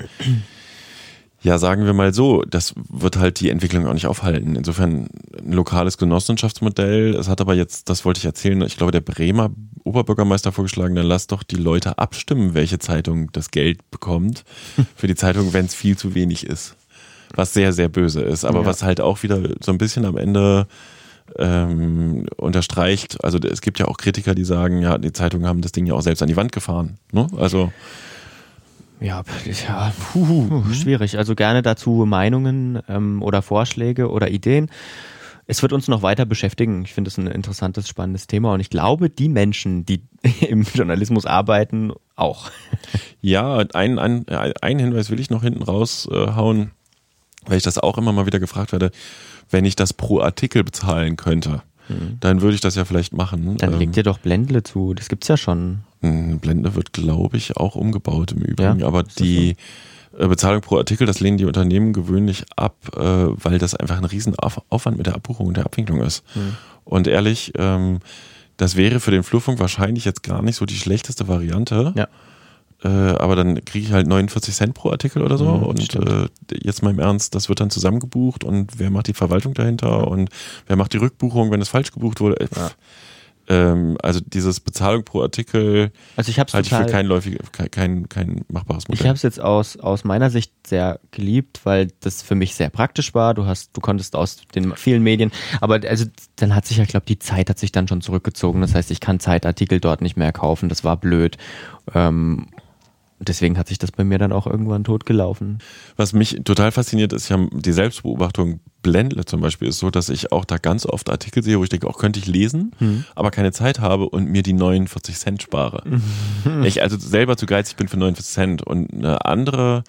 ja, sagen wir mal so, das wird halt die Entwicklung auch nicht aufhalten. Insofern ein lokales Genossenschaftsmodell. Es hat aber jetzt, das wollte ich erzählen, ich glaube, der Bremer Oberbürgermeister vorgeschlagen, dann lass doch die Leute abstimmen, welche Zeitung das Geld bekommt für die Zeitung, wenn es viel zu wenig ist. Was sehr, sehr böse ist. Aber Ja. was halt auch wieder so ein bisschen am Ende ähm, unterstreicht, also es gibt ja auch Kritiker, die sagen, ja, die Zeitungen haben das Ding ja auch selbst an die Wand gefahren. Ne? Also Ja, ja puh, schwierig. Also gerne dazu Meinungen ähm, oder Vorschläge oder Ideen. Es wird uns noch weiter beschäftigen. Ich finde es ein interessantes, spannendes Thema und ich glaube, die Menschen, die im Journalismus arbeiten, auch. Ja, einen, einen Hinweis will ich noch hinten raushauen, weil ich das auch immer mal wieder gefragt werde. Wenn ich das pro Artikel bezahlen könnte, dann würde ich das ja vielleicht machen. Mhm. Dann Ähm, legt ihr doch Blendle zu. Das gibt's ja schon. ein Blende wird, glaube ich, auch umgebaut im Übrigen. Ja, aber die äh, Bezahlung pro Artikel, das lehnen die Unternehmen gewöhnlich ab, äh, weil das einfach ein riesen Auf- Aufwand mit der Abbuchung und der Abwicklung ist. Mhm. Und ehrlich, ähm, das wäre für den Flurfunk wahrscheinlich jetzt gar nicht so die schlechteste Variante. Ja. Äh, aber dann kriege ich halt 49 Cent pro Artikel oder so. Mhm, und äh, jetzt mal im Ernst, das wird dann zusammengebucht und wer macht die Verwaltung dahinter und wer macht die Rückbuchung, wenn es falsch gebucht wurde. Äh, pff. Ähm, also dieses Bezahlung pro Artikel Also ich habe halte ich für kein, läufig, kein, kein, kein machbares ich Modell. habe es jetzt aus aus meiner Sicht sehr geliebt, weil das für mich sehr praktisch war. Du hast, du konntest aus den vielen Medien, aber also dann hat sich ja, glaube die Zeit hat sich dann schon zurückgezogen. Das heißt, ich kann Zeitartikel dort nicht mehr kaufen. Das war blöd. Ähm, deswegen hat sich das bei mir dann auch irgendwann totgelaufen. Was mich total fasziniert, ist ja die Selbstbeobachtung. Blendle zum Beispiel ist so, dass ich auch da ganz oft Artikel sehe, wo ich denke, auch könnte ich lesen, aber keine Zeit habe und mir die 49 Cent spare. ich also selber zu geizig bin für 49 Cent. Und eine andere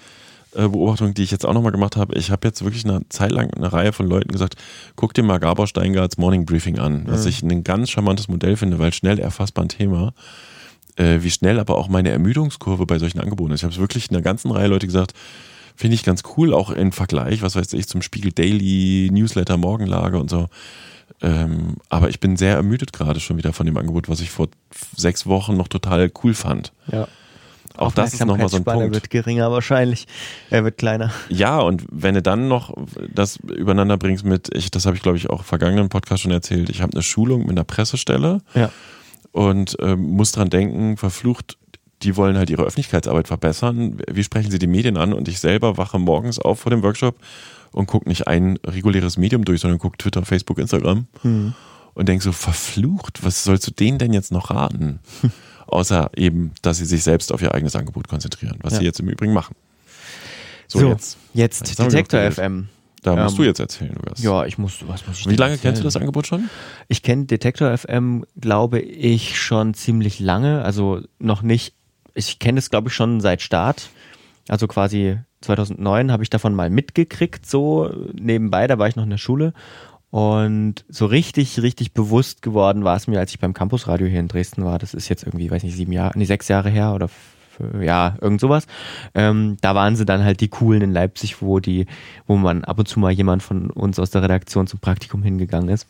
äh, Beobachtung, die ich jetzt auch nochmal gemacht habe, ich habe jetzt wirklich eine Zeit lang eine Reihe von Leuten gesagt, guck dir mal Gabor Steingarts Morning Briefing an, was ich ein ganz charmantes Modell finde, weil schnell erfassbar ein Thema äh, wie schnell aber auch meine Ermüdungskurve bei solchen Angeboten ist. Ich habe es wirklich einer ganzen Reihe Leute gesagt, finde ich ganz cool, auch im Vergleich, was weiß ich, zum Spiegel Daily, Newsletter, Morgenlage und so. Ähm, aber ich bin sehr ermüdet gerade schon wieder von dem Angebot, was ich vor sechs Wochen noch total cool fand. Ja. Auch das ist nochmal so ein Punkt. wird geringer wahrscheinlich. Er wird kleiner. Ja, und wenn du dann noch das übereinander bringst mit, ich, das habe ich glaube ich auch im vergangenen Podcast schon erzählt, ich habe eine Schulung mit einer Pressestelle Ja. Und ähm, muss dran denken, verflucht, die wollen halt ihre Öffentlichkeitsarbeit verbessern. Wie sprechen sie die Medien an? Und ich selber wache morgens auf vor dem Workshop und gucke nicht ein reguläres Medium durch, sondern gucke Twitter, Facebook, Instagram und denk so, verflucht, was sollst du denen denn jetzt noch raten? außer eben, dass sie sich selbst auf ihr eigenes Angebot konzentrieren, was Ja. sie jetzt im Übrigen machen. So, jetzt, Jetzt wir Detektor FM. Da musst Ähm, du jetzt erzählen, Lukas. Ja, ich muss, was muss ich Wie lange kennst du erzählen? das Angebot schon? Ich kenne Detektor FM, glaube ich, schon ziemlich lange. Also noch nicht, ich kenne es, glaube ich, schon seit Start. Also quasi 2009 habe ich davon mal mitgekriegt, so nebenbei, da war ich noch in der Schule. Und so richtig, richtig bewusst geworden war es mir, als ich beim Campusradio hier in Dresden war. Das ist jetzt irgendwie, weiß nicht, sieben Jahre, nee, sechs Jahre her oder ja, irgend sowas. Ähm, da waren sie dann halt die coolen in Leipzig, wo die, wo man ab und zu mal jemand von uns aus der Redaktion zum Praktikum hingegangen ist.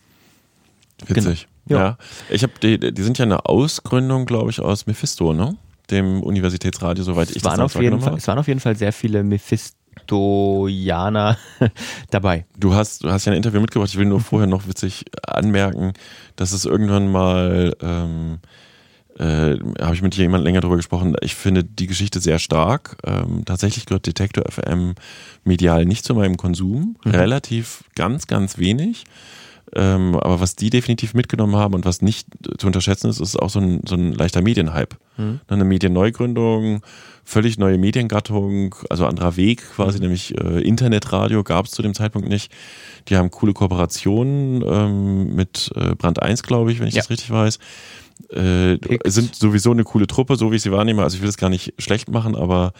Witzig. Genau. Ja. Ja. Ich habe die, die sind ja eine Ausgründung, glaube ich, aus Mephisto, ne? Dem Universitätsradio, soweit ich Es das waren, damals auf jeden wahrgenommen Fall, habe. es waren auf jeden Fall sehr viele Mephistoianer dabei. Du hast, du hast ja ein Interview mitgebracht. Ich will nur vorher noch witzig anmerken, dass es irgendwann mal, ähm, äh, habe ich mit jemandem länger drüber gesprochen. Ich finde die Geschichte sehr stark. Ähm, tatsächlich gehört Detektor FM medial nicht zu meinem Konsum. Relativ ganz, ganz wenig. Ähm, aber was die definitiv mitgenommen haben und was nicht zu unterschätzen ist, ist auch so ein, so ein leichter Medienhype. Eine Medienneugründung, völlig neue Mediengattung, also anderer Weg quasi, nämlich äh, Internetradio gab es zu dem Zeitpunkt nicht. Die haben coole Kooperationen ähm, mit äh, Brand 1, glaube ich, wenn ich Ja. das richtig weiß. Äh, sind sowieso eine coole Truppe, so wie ich sie wahrnehme. Also ich will das gar nicht schlecht machen, aber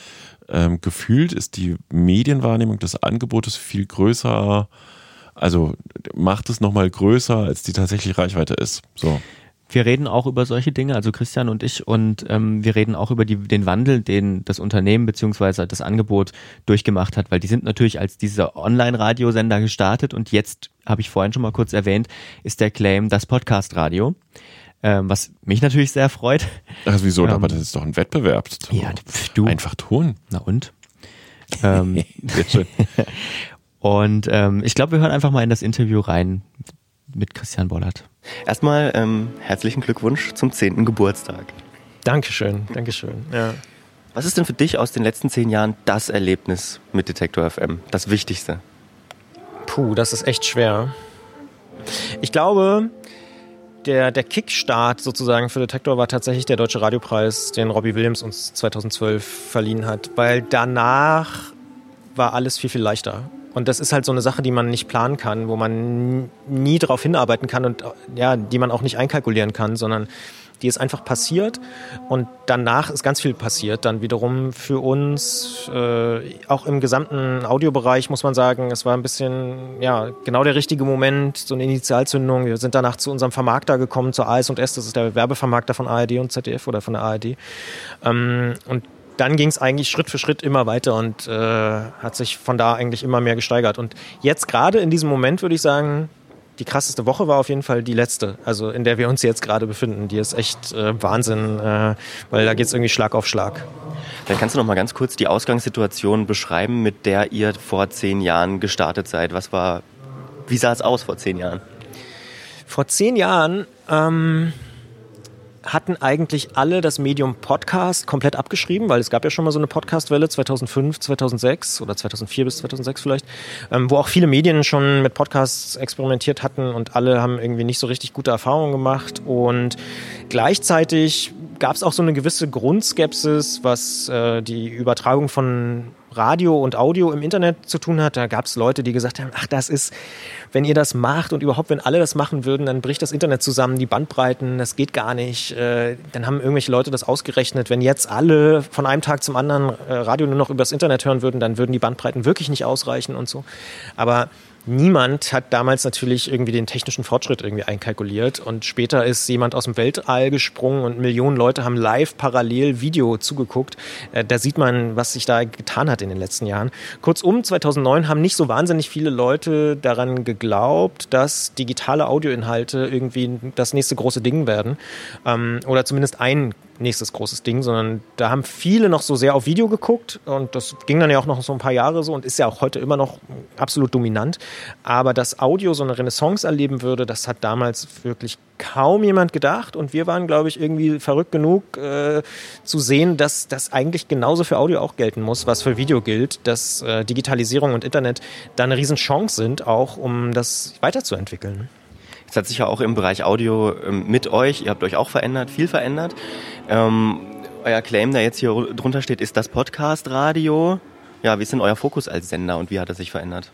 ähm, gefühlt ist die Medienwahrnehmung des Angebotes viel größer, also macht es nochmal größer, als die tatsächliche Reichweite ist. So. Wir reden auch über solche Dinge, also Christian und ich, und ähm, wir reden auch über die, den Wandel, den das Unternehmen beziehungsweise das Angebot durchgemacht hat, weil die sind natürlich als dieser Online-Radiosender gestartet und jetzt, habe ich vorhin schon mal kurz erwähnt, ist der Claim das Podcast-Radio, ähm, was mich natürlich sehr freut. Also wieso? Ähm, aber das ist doch ein Wettbewerb. Ja, pf, du. Einfach tun. Na und? ähm, Sehr schön. und ähm, ich glaube, wir hören einfach mal in das Interview rein mit Christian Bollert. Erstmal ähm, herzlichen Glückwunsch zum 10. Geburtstag. Dankeschön, Dankeschön. Ja. Was ist denn für dich aus den letzten zehn Jahren das Erlebnis mit Detektor FM? Das Wichtigste? Puh, das ist echt schwer. Ich glaube, der, der Kickstart sozusagen für Detektor war tatsächlich der Deutsche Radiopreis, den Robbie Williams uns 2012 verliehen hat, weil danach war alles viel, viel leichter. Und das ist halt so eine Sache, die man nicht planen kann, wo man nie darauf hinarbeiten kann und ja, die man auch nicht einkalkulieren kann, sondern die ist einfach passiert und danach ist ganz viel passiert. Dann wiederum für uns, äh, auch im gesamten Audiobereich muss man sagen, es war ein bisschen, ja, genau der richtige Moment, so eine Initialzündung. Wir sind danach zu unserem Vermarkter gekommen, zur AS&S, das ist der Werbevermarkter von ARD und ZDF oder von der ARD. Ähm, und dann ging es eigentlich Schritt für Schritt immer weiter und äh, hat sich von da eigentlich immer mehr gesteigert. Und jetzt gerade in diesem Moment würde ich sagen, die krasseste Woche war auf jeden Fall die letzte, also in der wir uns jetzt gerade befinden. Die ist echt äh, Wahnsinn, äh, weil da geht es irgendwie Schlag auf Schlag. Dann kannst du noch mal ganz kurz die Ausgangssituation beschreiben, mit der ihr vor zehn Jahren gestartet seid. Was war, wie sah es aus vor zehn Jahren? Vor zehn Jahren ähm, hatten eigentlich alle das Medium Podcast komplett abgeschrieben, weil es gab ja schon mal so eine Podcast-Welle 2005, 2006 oder 2004 bis 2006 vielleicht, ähm, wo auch viele Medien schon mit Podcasts experimentiert hatten und alle haben irgendwie nicht so richtig gute Erfahrungen gemacht. Und gleichzeitig gab es auch so eine gewisse Grundskepsis, was äh, die Übertragung von Radio und Audio im Internet zu tun hat. Da gab es Leute, die gesagt haben, ach, das ist, wenn ihr das macht und überhaupt, wenn alle das machen würden, dann bricht das Internet zusammen, die Bandbreiten, das geht gar nicht. Äh, dann haben irgendwelche Leute das ausgerechnet. Wenn jetzt alle von einem Tag zum anderen äh, Radio nur noch übers Internet hören würden, dann würden die Bandbreiten wirklich nicht ausreichen und so. Aber Niemand hat damals natürlich irgendwie den technischen Fortschritt irgendwie einkalkuliert und später ist jemand aus dem Weltall gesprungen und Millionen Leute haben live parallel Video zugeguckt. Äh, Da sieht man, was sich da getan hat in den letzten Jahren. Kurzum, 2009 haben nicht so wahnsinnig viele Leute daran geglaubt, dass digitale Audioinhalte irgendwie das nächste große Ding werden ähm, oder zumindest ein nächstes großes Ding, sondern da haben viele noch so sehr auf Video geguckt und das ging dann ja auch noch so ein paar Jahre so und ist ja auch heute immer noch absolut dominant. Aber dass Audio so eine Renaissance erleben würde, das hat damals wirklich kaum jemand gedacht und wir waren, glaube ich, irgendwie verrückt genug äh, zu sehen, dass das eigentlich genauso für Audio auch gelten muss, was für Video gilt, dass äh, Digitalisierung und Internet da eine Riesenchance sind, auch um das weiterzuentwickeln. Es hat sich ja auch im Bereich Audio ähm, mit euch, ihr habt euch auch verändert, viel verändert. Ähm, euer Claim, der jetzt hier drunter steht, ist das Podcast-Radio. Ja, wie ist denn euer Fokus als Sender und wie hat er sich verändert?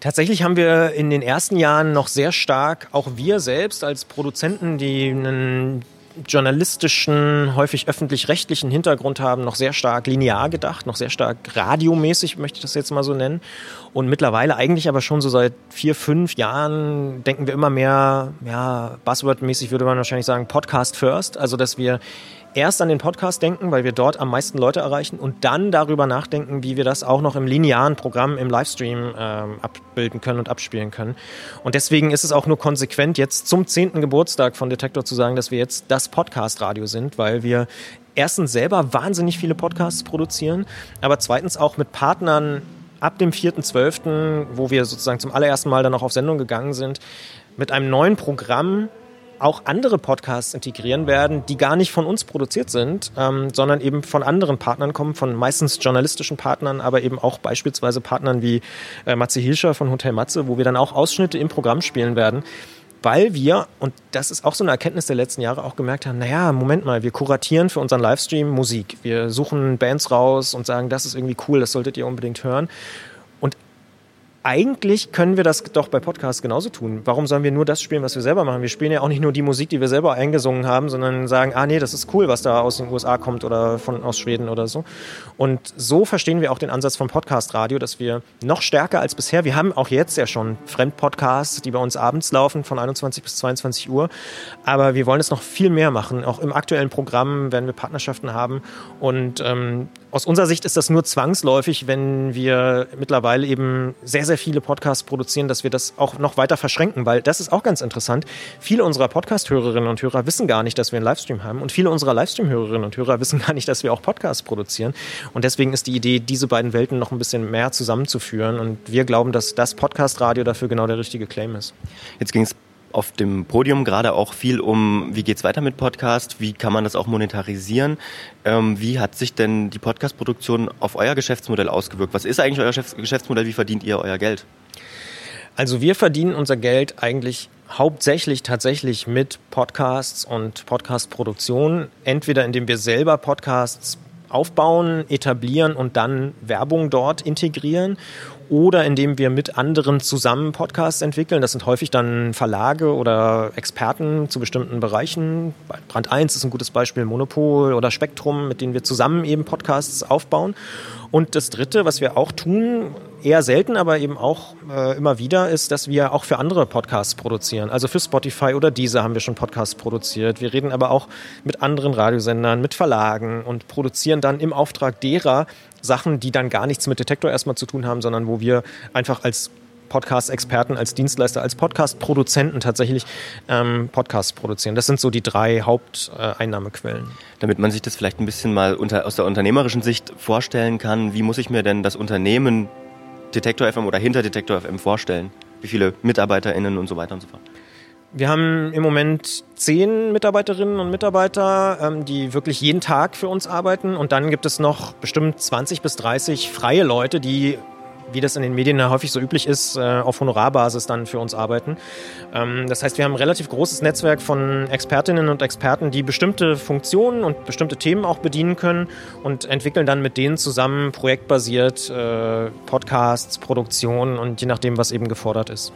Tatsächlich haben wir in den ersten Jahren noch sehr stark, auch wir selbst als Produzenten, die einen journalistischen, häufig öffentlich-rechtlichen Hintergrund haben, noch sehr stark linear gedacht, noch sehr stark radiomäßig, möchte ich das jetzt mal so nennen. Und mittlerweile eigentlich aber schon so seit vier, fünf Jahren denken wir immer mehr, ja, Buzzword-mäßig würde man wahrscheinlich sagen, Podcast first. Also, dass wir erst an den Podcast denken, weil wir dort am meisten Leute erreichen und dann darüber nachdenken, wie wir das auch noch im linearen Programm, im Livestream ähm, abbilden können und abspielen können. Und deswegen ist es auch nur konsequent, jetzt zum zehnten Geburtstag von Detektor zu sagen, dass wir jetzt das Podcast-Radio sind, weil wir erstens selber wahnsinnig viele Podcasts produzieren, aber zweitens auch mit Partnern ab dem 4.12., wo wir sozusagen zum allerersten Mal dann auch auf Sendung gegangen sind, mit einem neuen Programm auch andere Podcasts integrieren werden, die gar nicht von uns produziert sind, ähm, sondern eben von anderen Partnern kommen, von meistens journalistischen Partnern, aber eben auch beispielsweise Partnern wie äh, Matze Hilscher von Hotel Matze, wo wir dann auch Ausschnitte im Programm spielen werden. Weil wir, und das ist auch so eine Erkenntnis der letzten Jahre, auch gemerkt haben, naja, Moment mal, wir kuratieren für unseren Livestream Musik. Wir suchen Bands raus und sagen, das ist irgendwie cool, das solltet ihr unbedingt hören eigentlich können wir das doch bei Podcasts genauso tun. Warum sollen wir nur das spielen, was wir selber machen? Wir spielen ja auch nicht nur die Musik, die wir selber eingesungen haben, sondern sagen, ah nee, das ist cool, was da aus den USA kommt oder von aus Schweden oder so. Und so verstehen wir auch den Ansatz vom Podcast Radio, dass wir noch stärker als bisher, wir haben auch jetzt ja schon Fremdpodcasts, die bei uns abends laufen von 21 bis 22 Uhr, aber wir wollen es noch viel mehr machen. Auch im aktuellen Programm werden wir Partnerschaften haben und ähm, aus unserer Sicht ist das nur zwangsläufig, wenn wir mittlerweile eben sehr, sehr viele Podcasts produzieren, dass wir das auch noch weiter verschränken, weil das ist auch ganz interessant. Viele unserer Podcast-Hörerinnen und Hörer wissen gar nicht, dass wir einen Livestream haben und viele unserer Livestream-Hörerinnen und Hörer wissen gar nicht, dass wir auch Podcasts produzieren. Und deswegen ist die Idee, diese beiden Welten noch ein bisschen mehr zusammenzuführen und wir glauben, dass das Podcast-Radio dafür genau der richtige Claim ist. Jetzt ging es auf dem Podium gerade auch viel um, wie geht's weiter mit Podcast, wie kann man das auch monetarisieren, ähm, wie hat sich denn die Podcast-Produktion auf euer Geschäftsmodell ausgewirkt? Was ist eigentlich euer Geschäftsmodell, wie verdient ihr euer Geld? Also wir verdienen unser Geld eigentlich hauptsächlich tatsächlich mit Podcasts und Podcast-Produktion, entweder indem wir selber Podcasts aufbauen, etablieren und dann Werbung dort integrieren oder indem wir mit anderen zusammen Podcasts entwickeln. Das sind häufig dann Verlage oder Experten zu bestimmten Bereichen. Brand 1 ist ein gutes Beispiel, Monopol oder Spektrum, mit denen wir zusammen eben Podcasts aufbauen. Und das Dritte, was wir auch tun, eher selten, aber eben auch äh, immer wieder, ist, dass wir auch für andere Podcasts produzieren. Also für Spotify oder Deezer haben wir schon Podcasts produziert. Wir reden aber auch mit anderen Radiosendern, mit Verlagen und produzieren dann im Auftrag derer Sachen, die dann gar nichts mit Detektor erstmal zu tun haben, sondern wo wir einfach als Podcast-Experten, als Dienstleister, als Podcast-Produzenten tatsächlich ähm, Podcasts produzieren. Das sind so die drei Haupteinnahmequellen. Damit man sich das vielleicht ein bisschen mal unter, aus der unternehmerischen Sicht vorstellen kann, wie muss ich mir denn das Unternehmen Detektor FM oder hinter Detektor FM vorstellen? Wie viele MitarbeiterInnen und so weiter und so fort? Wir haben im Moment zehn Mitarbeiterinnen und Mitarbeiter, ähm, die wirklich jeden Tag für uns arbeiten. Und dann gibt es noch bestimmt 20 bis 30 freie Leute, die wie das in den Medien ja häufig so üblich ist, äh, auf Honorarbasis dann für uns arbeiten. Ähm, das heißt, wir haben ein relativ großes Netzwerk von Expertinnen und Experten, die bestimmte Funktionen und bestimmte Themen auch bedienen können und entwickeln dann mit denen zusammen projektbasiert äh, Podcasts, Produktionen und je nachdem, was eben gefordert ist.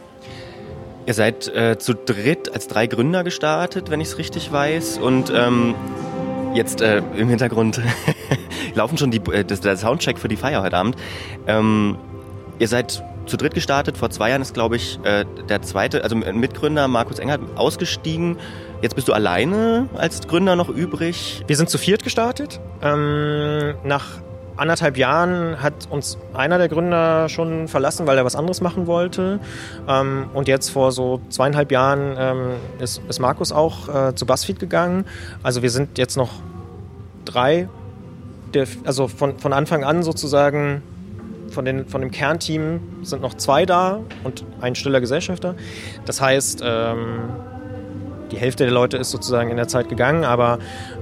Ihr seid äh, zu dritt als drei Gründer gestartet, wenn ich es richtig weiß. Und ähm, jetzt äh, im Hintergrund laufen schon die, äh, das, der Soundcheck für die Feier heute Abend. Ähm, Ihr seid zu dritt gestartet. Vor zwei Jahren ist, glaube ich, äh, der zweite, also Mitgründer Markus Engert ausgestiegen. Jetzt bist du alleine als Gründer noch übrig. Wir sind zu viert gestartet. Ähm, nach anderthalb Jahren hat uns einer der Gründer schon verlassen, weil er was anderes machen wollte. Ähm, und jetzt vor so zweieinhalb Jahren ähm, ist, Markus auch äh, zu BuzzFeed gegangen. Also wir sind jetzt noch drei, also von, von Anfang an sozusagen von, den, von dem Kernteam sind noch zwei da und ein stiller Gesellschafter. Das heißt, ähm, die Hälfte der Leute ist sozusagen in der Zeit gegangen, aber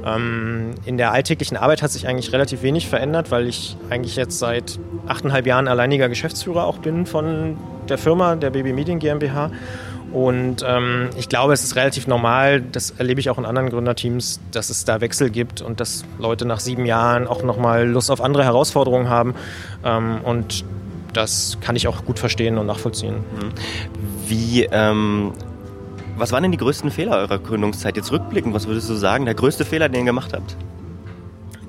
ähm, in der alltäglichen Arbeit hat sich eigentlich relativ wenig verändert, weil ich eigentlich jetzt seit achteinhalb Jahren alleiniger Geschäftsführer auch bin von der Firma, der Baby Medien GmbH. Und ähm, ich glaube, es ist relativ normal, das erlebe ich auch in anderen Gründerteams, dass es da Wechsel gibt und dass Leute nach sieben Jahren auch nochmal Lust auf andere Herausforderungen haben. Ähm, und das kann ich auch gut verstehen und nachvollziehen. Mhm. Wie, ähm, was waren denn die größten Fehler eurer Gründungszeit? Jetzt rückblickend, was würdest du sagen, der größte Fehler, den ihr gemacht habt?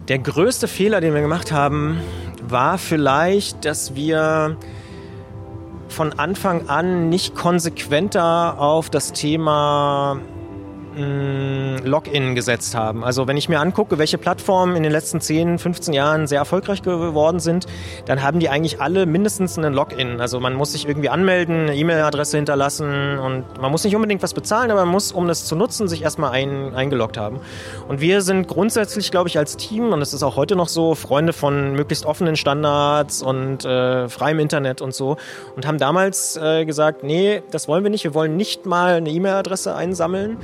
Der größte Fehler, den wir gemacht haben, war vielleicht, dass wir von Anfang an nicht konsequenter auf das Thema Login gesetzt haben. Also wenn ich mir angucke, welche Plattformen in den letzten 10, 15 Jahren sehr erfolgreich geworden sind, dann haben die eigentlich alle mindestens einen Login. Also man muss sich irgendwie anmelden, eine E-Mail-Adresse hinterlassen und man muss nicht unbedingt was bezahlen, aber man muss, um das zu nutzen, sich erstmal ein, eingeloggt haben. Und wir sind grundsätzlich, glaube ich, als Team, und es ist auch heute noch so, Freunde von möglichst offenen Standards und äh, freiem Internet und so und haben damals äh, gesagt, nee, das wollen wir nicht, wir wollen nicht mal eine E-Mail-Adresse einsammeln.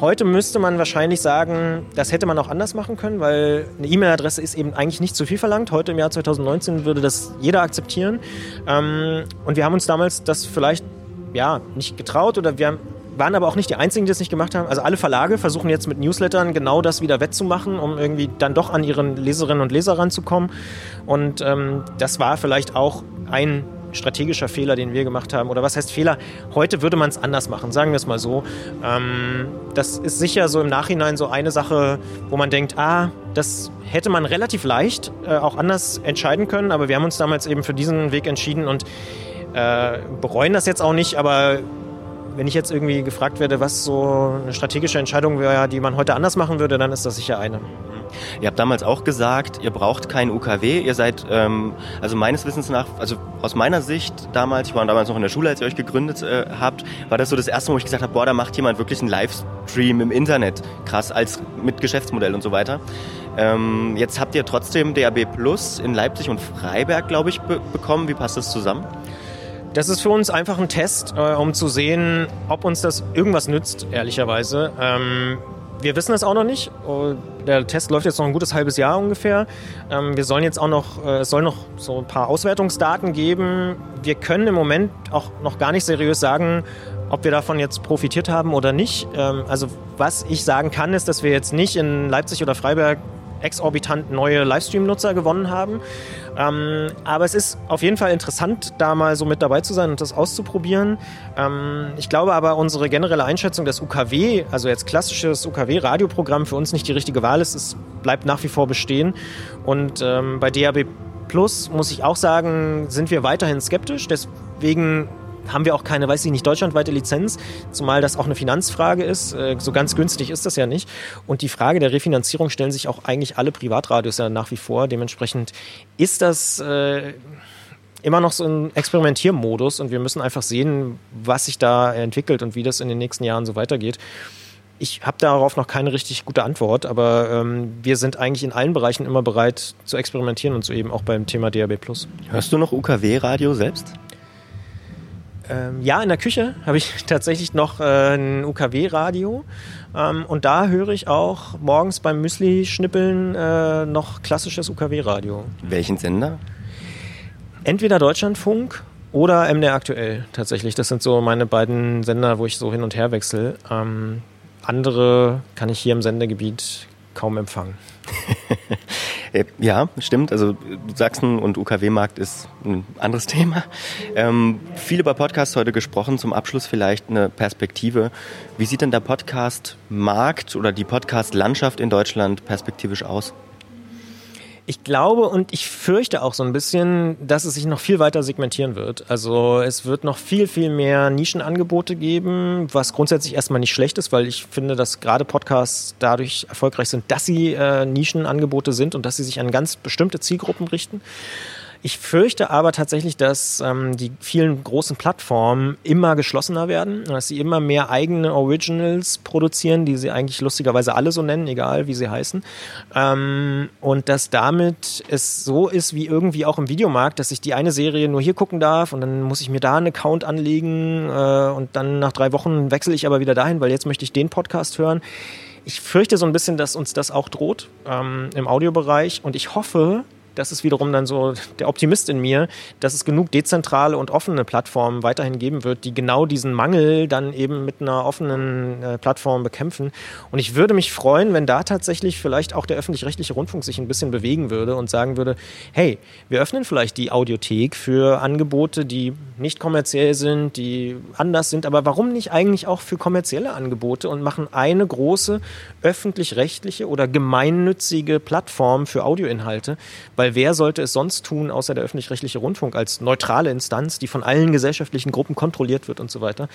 Heute müsste man wahrscheinlich sagen, das hätte man auch anders machen können, weil eine E-Mail-Adresse ist eben eigentlich nicht zu viel verlangt. Heute im Jahr 2019 würde das jeder akzeptieren. Ähm, und wir haben uns damals das vielleicht ja nicht getraut oder wir waren aber auch nicht die Einzigen, die das nicht gemacht haben. Also alle Verlage versuchen jetzt mit Newslettern genau das wieder wettzumachen, um irgendwie dann doch an ihren Leserinnen und Leser ranzukommen. Und ähm, das war vielleicht auch ein strategischer Fehler, den wir gemacht haben. Oder was heißt Fehler? Heute würde man es anders machen, sagen wir es mal so. Ähm, das ist sicher so im Nachhinein so eine Sache, wo man denkt, ah, das hätte man relativ leicht äh, auch anders entscheiden können, aber wir haben uns damals eben für diesen Weg entschieden und äh, bereuen das jetzt auch nicht, aber wenn ich jetzt irgendwie gefragt werde, was so eine strategische Entscheidung wäre, die man heute anders machen würde, dann ist das sicher eine. Ihr habt damals auch gesagt, ihr braucht kein UKW. Ihr seid, ähm, also meines Wissens nach, also aus meiner Sicht damals, ich war damals noch in der Schule, als ihr euch gegründet äh, habt, war das so das erste Mal, wo ich gesagt habe, boah, da macht jemand wirklich einen Livestream im Internet. Krass, als mit Geschäftsmodell und so weiter. Ähm, jetzt habt ihr trotzdem DAB Plus in Leipzig und Freiberg, glaube ich, be bekommen. Wie passt das zusammen? Das ist für uns einfach ein Test, äh, um zu sehen, ob uns das irgendwas nützt, ehrlicherweise. Ähm, wir wissen es auch noch nicht. Oh, der Test läuft jetzt noch ein gutes halbes Jahr ungefähr. Ähm, wir sollen jetzt auch noch, äh, es soll noch so ein paar Auswertungsdaten geben. Wir können im Moment auch noch gar nicht seriös sagen, ob wir davon jetzt profitiert haben oder nicht. Ähm, also was ich sagen kann, ist, dass wir jetzt nicht in Leipzig oder Freiberg exorbitant neue Livestream-Nutzer gewonnen haben. Ähm, aber es ist auf jeden Fall interessant, da mal so mit dabei zu sein und das auszuprobieren. Ähm, ich glaube aber, unsere generelle Einschätzung, dass UKW, also jetzt klassisches UKW-Radioprogramm für uns nicht die richtige Wahl ist, es bleibt nach wie vor bestehen. Und ähm, bei DAB Plus muss ich auch sagen, sind wir weiterhin skeptisch. Deswegen haben wir auch keine, weiß ich nicht, deutschlandweite Lizenz, zumal das auch eine Finanzfrage ist. Äh, so ganz günstig ist das ja nicht. Und die Frage der Refinanzierung stellen sich auch eigentlich alle Privatradios ja nach wie vor. Dementsprechend ist das äh, immer noch so ein Experimentiermodus und wir müssen einfach sehen, was sich da entwickelt und wie das in den nächsten Jahren so weitergeht. Ich habe darauf noch keine richtig gute Antwort, aber ähm, wir sind eigentlich in allen Bereichen immer bereit zu experimentieren und so eben auch beim Thema DAB+. Hörst du noch UKW-Radio selbst? Ähm, ja, in der Küche habe ich tatsächlich noch äh, ein UKW-Radio. Ähm, und da höre ich auch morgens beim Müsli-Schnippeln äh, noch klassisches UKW-Radio. Welchen Sender? Entweder Deutschlandfunk oder MDR aktuell tatsächlich. Das sind so meine beiden Sender, wo ich so hin und her wechsle. Ähm, andere kann ich hier im Sendegebiet kaum empfangen. Äh, ja, stimmt. Also Sachsen und UKW-Markt ist ein anderes Thema. Ähm, viel über Podcasts heute gesprochen. Zum Abschluss vielleicht eine Perspektive. Wie sieht denn der Podcast-Markt oder die Podcast-Landschaft in Deutschland perspektivisch aus? Ich glaube und ich fürchte auch so ein bisschen, dass es sich noch viel weiter segmentieren wird. Also es wird noch viel, viel mehr Nischenangebote geben, was grundsätzlich erstmal nicht schlecht ist, weil ich finde, dass gerade Podcasts dadurch erfolgreich sind, dass sie äh, Nischenangebote sind und dass sie sich an ganz bestimmte Zielgruppen richten. Ich fürchte aber tatsächlich, dass ähm, die vielen großen Plattformen immer geschlossener werden, dass sie immer mehr eigene Originals produzieren, die sie eigentlich lustigerweise alle so nennen, egal wie sie heißen. Ähm, und dass damit es so ist wie irgendwie auch im Videomarkt, dass ich die eine Serie nur hier gucken darf und dann muss ich mir da einen Account anlegen äh, und dann nach drei Wochen wechsle ich aber wieder dahin, weil jetzt möchte ich den Podcast hören. Ich fürchte so ein bisschen, dass uns das auch droht ähm, im Audiobereich und ich hoffe, das ist wiederum dann so der Optimist in mir, dass es genug dezentrale und offene Plattformen weiterhin geben wird, die genau diesen Mangel dann eben mit einer offenen äh, Plattform bekämpfen. Und ich würde mich freuen, wenn da tatsächlich vielleicht auch der öffentlich-rechtliche Rundfunk sich ein bisschen bewegen würde und sagen würde, hey, wir öffnen vielleicht die Audiothek für Angebote, die nicht kommerziell sind, die anders sind, aber warum nicht eigentlich auch für kommerzielle Angebote und machen eine große öffentlich-rechtliche oder gemeinnützige Plattform für Audioinhalte, weil wer sollte es sonst tun, außer der öffentlich-rechtliche Rundfunk als neutrale Instanz, die von allen gesellschaftlichen Gruppen kontrolliert wird und so weiter.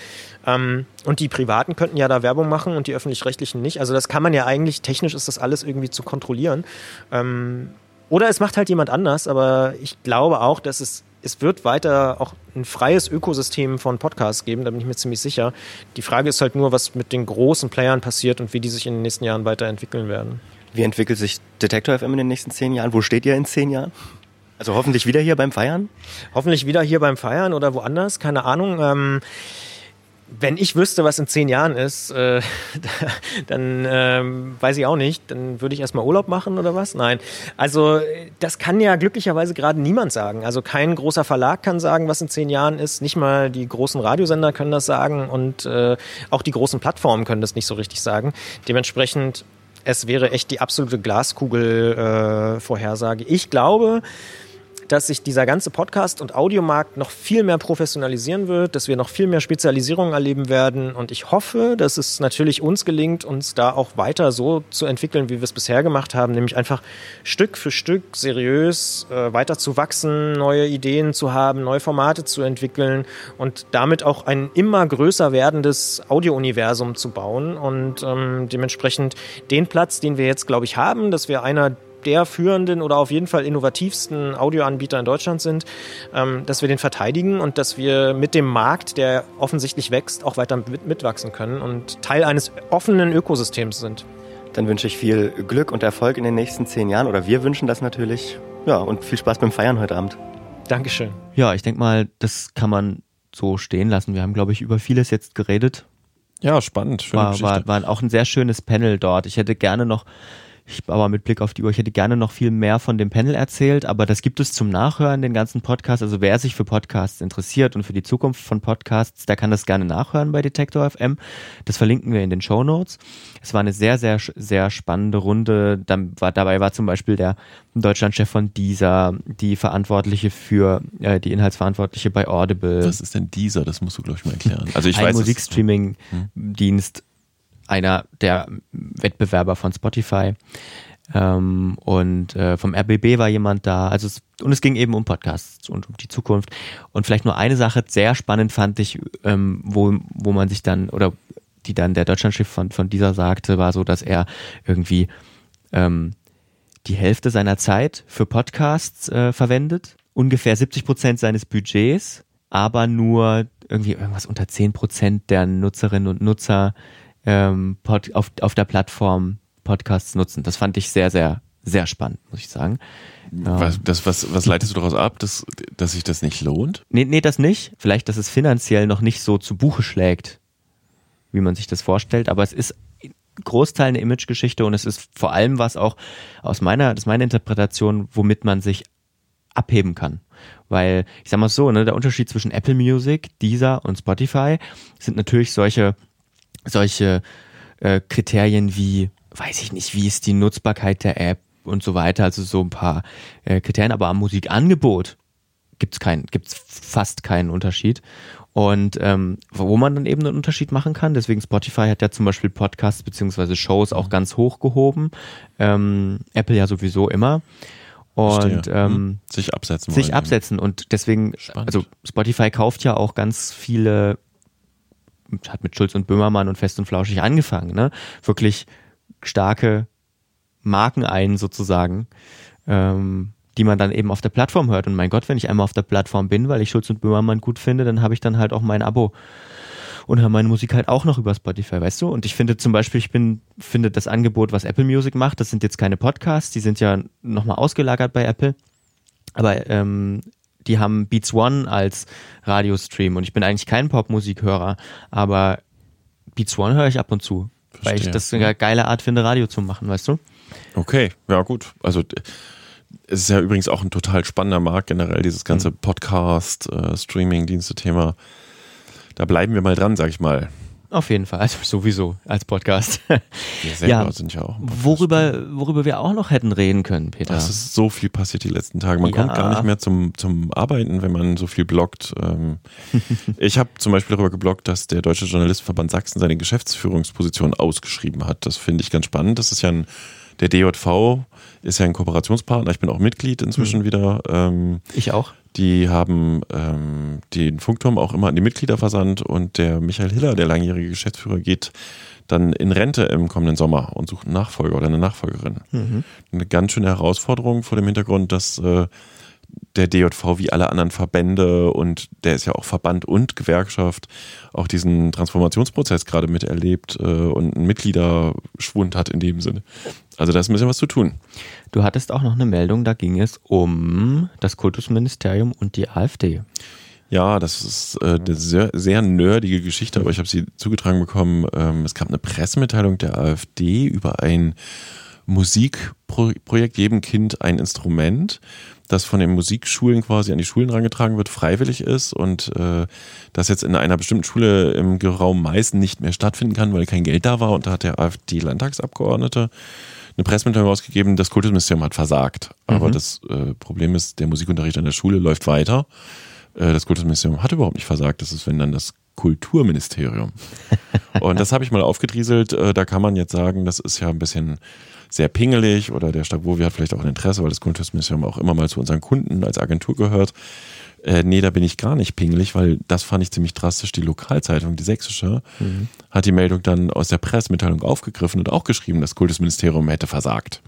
Ähm, und die Privaten könnten ja da Werbung machen und die öffentlich-rechtlichen nicht. Also das kann man ja eigentlich, technisch ist das alles irgendwie zu kontrollieren. Ähm, oder es macht halt jemand anders, aber ich glaube auch, dass es es wird weiter auch ein freies Ökosystem von Podcasts geben, da bin ich mir ziemlich sicher. Die Frage ist halt nur, was mit den großen Playern passiert und wie die sich in den nächsten Jahren weiterentwickeln werden. Wie entwickelt sich Detektor FM in den nächsten zehn Jahren? Wo steht ihr in zehn Jahren? Also hoffentlich wieder hier beim Feiern? Hoffentlich wieder hier beim Feiern oder woanders, keine Ahnung. Ähm, wenn ich wüsste, was in zehn Jahren ist, äh, dann ähm, weiß ich auch nicht. Dann würde ich erstmal Urlaub machen oder was? Nein. Also das kann ja glücklicherweise gerade niemand sagen. Also kein großer Verlag kann sagen, was in zehn Jahren ist. Nicht mal die großen Radiosender können das sagen und äh, auch die großen Plattformen können das nicht so richtig sagen. Dementsprechend, es wäre echt die absolute Glaskugel-Vorhersage. Äh, ich glaube, dass sich dieser ganze Podcast- und Audiomarkt noch viel mehr professionalisieren wird, dass wir noch viel mehr Spezialisierung erleben werden. Und ich hoffe, dass es natürlich uns gelingt, uns da auch weiter so zu entwickeln, wie wir es bisher gemacht haben, nämlich einfach Stück für Stück seriös äh, weiter zu wachsen, neue Ideen zu haben, neue Formate zu entwickeln und damit auch ein immer größer werdendes Audiouniversum zu bauen. Und ähm, dementsprechend den Platz, den wir jetzt, glaube ich, haben, dass wir einer der führenden oder auf jeden Fall innovativsten Audioanbieter in Deutschland sind, ähm, dass wir den verteidigen und dass wir mit dem Markt, der offensichtlich wächst, auch weiter mit, mitwachsen können und Teil eines offenen Ökosystems sind. Dann wünsche ich viel Glück und Erfolg in den nächsten zehn Jahren oder wir wünschen das natürlich. Ja, und viel Spaß beim Feiern heute Abend. Dankeschön. Ja, ich denke mal, das kann man so stehen lassen. Wir haben, glaube ich, über vieles jetzt geredet. Ja, spannend. Schöne war, war, war auch ein sehr schönes Panel dort. Ich hätte gerne noch ich aber mit Blick auf die Uhr, ich hätte gerne noch viel mehr von dem Panel erzählt, aber das gibt es zum Nachhören, den ganzen Podcast. Also wer sich für Podcasts interessiert und für die Zukunft von Podcasts, der kann das gerne nachhören bei Detektor FM. Das verlinken wir in den Show Notes. Es war eine sehr, sehr, sehr spannende Runde. dabei war zum Beispiel der Deutschlandchef von Deezer, die Verantwortliche für, äh, die Inhaltsverantwortliche bei Audible. Was ist denn Deezer? Das musst du, glaube ich, mal erklären. Also ich Ein weiß, Musikstreaming-Dienst, einer der Wettbewerber von Spotify. Ähm, und äh, vom RBB war jemand da. Also es, und es ging eben um Podcasts und um die Zukunft. Und vielleicht nur eine Sache sehr spannend fand ich, ähm, wo, wo man sich dann, oder die dann der Deutschlandschiff von, von dieser sagte, war so, dass er irgendwie ähm, die Hälfte seiner Zeit für Podcasts äh, verwendet, ungefähr 70 Prozent seines Budgets, aber nur irgendwie irgendwas unter 10 Prozent der Nutzerinnen und Nutzer ähm, Pod, auf, auf der Plattform Podcasts nutzen. Das fand ich sehr, sehr, sehr spannend, muss ich sagen. Was, das, was, was leitest du daraus ab, dass, dass sich das nicht lohnt? Nee, nee, das nicht. Vielleicht, dass es finanziell noch nicht so zu Buche schlägt, wie man sich das vorstellt, aber es ist Großteil eine Imagegeschichte und es ist vor allem was auch aus meiner, das ist meine Interpretation, womit man sich abheben kann. Weil, ich sag mal so, ne, der Unterschied zwischen Apple Music, Deezer und Spotify sind natürlich solche solche äh, Kriterien wie, weiß ich nicht, wie ist die Nutzbarkeit der App und so weiter, also so ein paar äh, Kriterien, aber am Musikangebot gibt's keinen, gibt's fast keinen Unterschied. Und ähm, wo man dann eben einen Unterschied machen kann, deswegen Spotify hat ja zum Beispiel Podcasts beziehungsweise Shows auch ganz hoch gehoben, ähm, Apple ja sowieso immer. Und ähm, hm. sich absetzen. Sich absetzen. Und deswegen, Spannend. also Spotify kauft ja auch ganz viele hat mit Schulz und Böhmermann und Fest und Flauschig angefangen, ne? Wirklich starke Marken ein sozusagen, ähm, die man dann eben auf der Plattform hört. Und mein Gott, wenn ich einmal auf der Plattform bin, weil ich Schulz und Böhmermann gut finde, dann habe ich dann halt auch mein Abo und höre meine Musik halt auch noch über Spotify, weißt du? Und ich finde zum Beispiel, ich bin, finde das Angebot, was Apple Music macht, das sind jetzt keine Podcasts, die sind ja nochmal ausgelagert bei Apple. Aber ähm, die haben Beats One als Radiostream und ich bin eigentlich kein Popmusikhörer, aber Beats One höre ich ab und zu, Verstehe. weil ich das eine geile Art finde, Radio zu machen, weißt du? Okay, ja gut. Also es ist ja übrigens auch ein total spannender Markt generell, dieses ganze Mhm. Podcast, äh, Streaming-Dienste-Thema. Da bleiben wir mal dran, sag ich mal. Auf jeden Fall, also sowieso als Podcast. Wir selber Ja. sind ja auch. worüber, worüber wir auch noch hätten reden können, Peter. Es ist so viel passiert die letzten Tage. Man Ja. kommt gar nicht mehr zum, zum Arbeiten, wenn man so viel bloggt. Ähm, ich habe zum Beispiel darüber gebloggt, dass der Deutsche Journalistenverband Sachsen seine Geschäftsführungsposition ausgeschrieben hat. Das finde ich ganz spannend. Das ist ja ein, der DJV ist ja ein Kooperationspartner. Ich bin auch Mitglied inzwischen Mhm. wieder. Ähm, ich auch. Die haben ähm, den Funkturm auch immer an die Mitglieder versandt und der Michael Hiller, der langjährige Geschäftsführer, geht dann in Rente im kommenden Sommer und sucht einen Nachfolger oder eine Nachfolgerin. Eine ganz schöne Herausforderung vor dem Hintergrund, dass äh, der DJV wie alle anderen Verbände und der ist ja auch Verband und Gewerkschaft auch diesen Transformationsprozess gerade miterlebt äh, und einen Mitgliederschwund hat in dem Sinne. Also da ist ein bisschen was zu tun. Du hattest auch noch eine Meldung, da ging es um das Kultusministerium und die AfD. Ja, das ist äh, eine sehr, sehr nerdige Geschichte, aber ich habe sie zugetragen bekommen. Ähm, es gab eine Pressemitteilung der AfD über ein Musikprojekt, jedem Kind ein Instrument, das von den Musikschulen quasi an die Schulen rangetragen wird, freiwillig ist und äh, das jetzt in einer bestimmten Schule im Raum Meißen nicht mehr stattfinden kann, weil kein Geld da war. Und da hat der AfD-Landtagsabgeordnete eine Pressemitteilung rausgegeben, das Kultusministerium hat versagt. Aber das äh, Problem ist, der Musikunterricht an der Schule läuft weiter. Äh, das Kultusministerium hat überhaupt nicht versagt. Das ist, wenn dann das Kulturministerium. Und das habe ich mal aufgedrieselt. Äh, Da kann man jetzt sagen, das ist ja ein bisschen sehr pingelig oder der Stadt Wowi hat vielleicht auch ein Interesse, weil das Kultusministerium auch immer mal zu unseren Kunden als Agentur gehört. Äh, nee, da bin ich gar nicht pingelig, weil das fand ich ziemlich drastisch. Die Lokalzeitung, die sächsische, hat die Meldung dann aus der Pressemitteilung aufgegriffen und auch geschrieben, das Kultusministerium hätte versagt.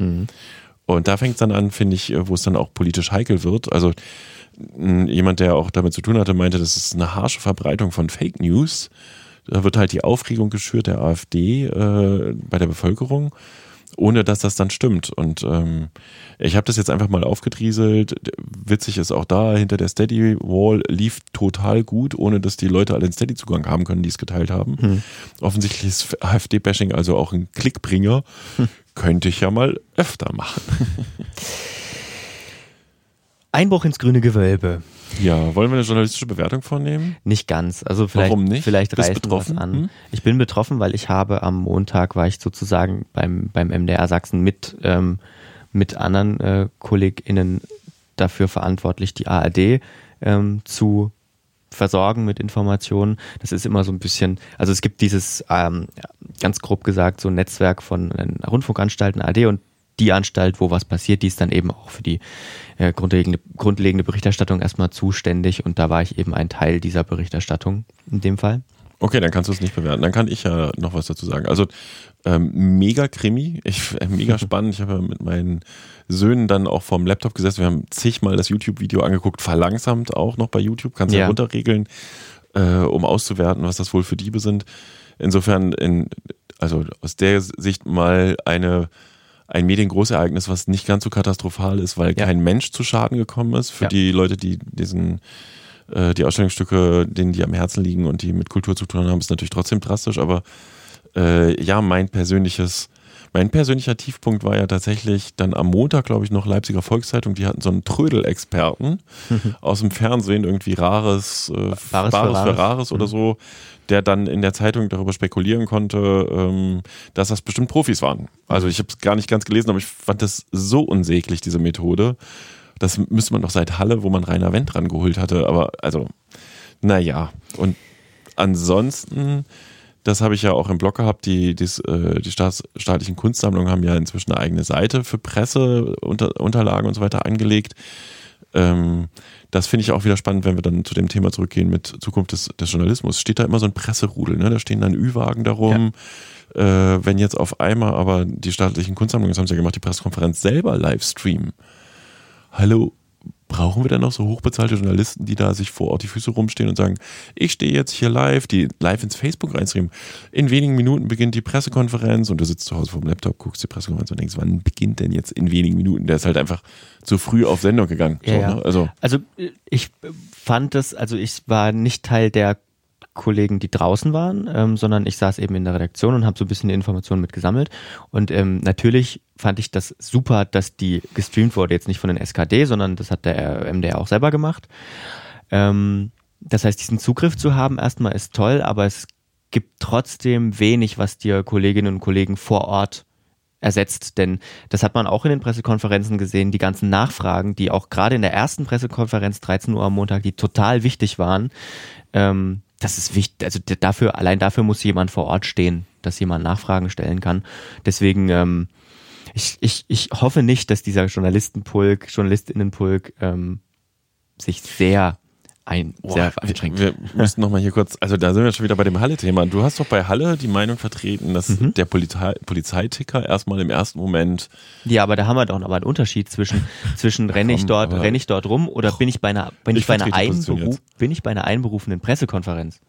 Und da fängt es dann an, finde ich, äh, wo es dann auch politisch heikel wird. Also jemand, der auch damit zu tun hatte, meinte, das ist eine harsche Verbreitung von Fake News. Da wird halt die Aufregung geschürt der AfD äh, bei der Bevölkerung, ohne dass das dann stimmt. Und ähm, ich habe das jetzt einfach mal aufgedrieselt. Witzig ist auch da, hinter der Steady Wall lief total gut, ohne dass die Leute alle den Steady-Zugang haben können, die es geteilt haben. Offensichtlich ist AfD-Bashing also auch ein Klickbringer. Könnte ich ja mal öfter machen. Einbruch ins grüne Gewölbe. Ja, wollen wir eine journalistische Bewertung vornehmen? Nicht ganz. Also vielleicht, Warum nicht? vielleicht wir betroffen? an. Hm? Ich bin betroffen, weil ich habe am Montag war ich sozusagen beim, beim MDR Sachsen mit, ähm, mit anderen äh, KollegInnen dafür verantwortlich, die ARD ähm, zu versorgen mit Informationen. Das ist immer so ein bisschen, also es gibt dieses, ähm, ganz grob gesagt, so ein Netzwerk von äh, Rundfunkanstalten ARD und die Anstalt, wo was passiert, die ist dann eben auch für die äh, grundlegende, grundlegende Berichterstattung erstmal zuständig und da war ich eben ein Teil dieser Berichterstattung in dem Fall. Okay, dann kannst du es nicht bewerten. Dann kann ich ja noch was dazu sagen. Also ähm, mega Krimi, ich, äh, mega spannend. Ich habe ja mit meinen Söhnen dann auch vorm Laptop gesessen. Wir haben zigmal das YouTube-Video angeguckt, verlangsamt auch noch bei YouTube. Kannst du ja. Runterregeln, äh, um auszuwerten, was das wohl für Diebe sind. Insofern, in, also aus der Sicht mal eine ein Mediengroßereignis, was nicht ganz so katastrophal ist, weil Ja. kein Mensch zu Schaden gekommen ist. Für Ja. die Leute, die diesen äh, die Ausstellungsstücke, denen die am Herzen liegen und die mit Kultur zu tun haben, ist natürlich trotzdem drastisch, aber äh, ja, mein persönliches, mein persönlicher Tiefpunkt war ja tatsächlich dann am Montag, glaube ich, noch Leipziger Volkszeitung, die hatten so einen Trödel-Experten aus dem Fernsehen, irgendwie Rares, äh, Bares für Bares für Rares. Rares oder so, der dann in der Zeitung darüber spekulieren konnte, ähm, dass das bestimmt Profis waren. Also ich habe es gar nicht ganz gelesen, aber ich fand das so unsäglich, diese Methode. Das müsste man doch seit Halle, wo man Rainer Wendt rangeholt hatte, aber also, naja. Und ansonsten, das habe ich ja auch im Blog gehabt, die, dies, äh, die Staats, staatlichen Kunstsammlungen haben ja inzwischen eine eigene Seite für Presse, unter, Unterlagen und so weiter angelegt. Ähm, das finde ich auch wieder spannend, wenn wir dann zu dem Thema zurückgehen mit Zukunft des, des Journalismus. Steht da immer so ein Presserudel, ne? Da stehen dann Ü-Wagen darum. Äh, wenn jetzt auf einmal aber die staatlichen Kunstsammlungen, das haben sie ja gemacht, die Pressekonferenz selber live streamen. Hallo, brauchen wir dann noch so hochbezahlte Journalisten, die da sich vor Ort die Füße rumstehen und sagen, ich stehe jetzt hier live, die live ins Facebook reinstreamen. In wenigen Minuten beginnt die Pressekonferenz und du sitzt zu Hause vor dem Laptop, guckst die Pressekonferenz und denkst, wann beginnt denn jetzt in wenigen Minuten? Der ist halt einfach zu früh auf Sendung gegangen. Ja, so, ja. Ne? Also Also äh, ich fand das, also ich war nicht Teil der Kollegen, die draußen waren, ähm, sondern ich saß eben in der Redaktion und habe so ein bisschen Informationen mitgesammelt. Und ähm, natürlich fand ich das super, dass die gestreamt wurde, jetzt nicht von den SKD, sondern das hat der MDR auch selber gemacht. Ähm, das heißt, diesen Zugriff zu haben erstmal ist toll, aber es gibt trotzdem wenig, was dir Kolleginnen und Kollegen vor Ort ersetzt. Denn das hat man auch in den Pressekonferenzen gesehen, die ganzen Nachfragen, die auch gerade in der ersten Pressekonferenz 13 Uhr am Montag, die total wichtig waren. Ähm, das ist wichtig, also dafür, allein dafür muss jemand vor Ort stehen, dass jemand Nachfragen stellen kann. Deswegen, ähm, ich, ich, ich hoffe nicht, dass dieser Journalistenpulk, Journalistinnenpulk ähm, sich sehr ein, Boah, sehr einschränkt. Wir, wir müssen nochmal hier kurz, also da sind wir schon wieder bei dem Halle-Thema. Du hast doch bei Halle die Meinung vertreten, dass Mhm. der Polizei, Polizeiticker erstmal im ersten Moment, Ja, aber da haben wir doch aber einen Unterschied zwischen, zwischen renne ich dort, renne ich dort rum oder bin ich bei einer, bin ich, Ich bei einer bin ich bei einer einberufenen Pressekonferenz?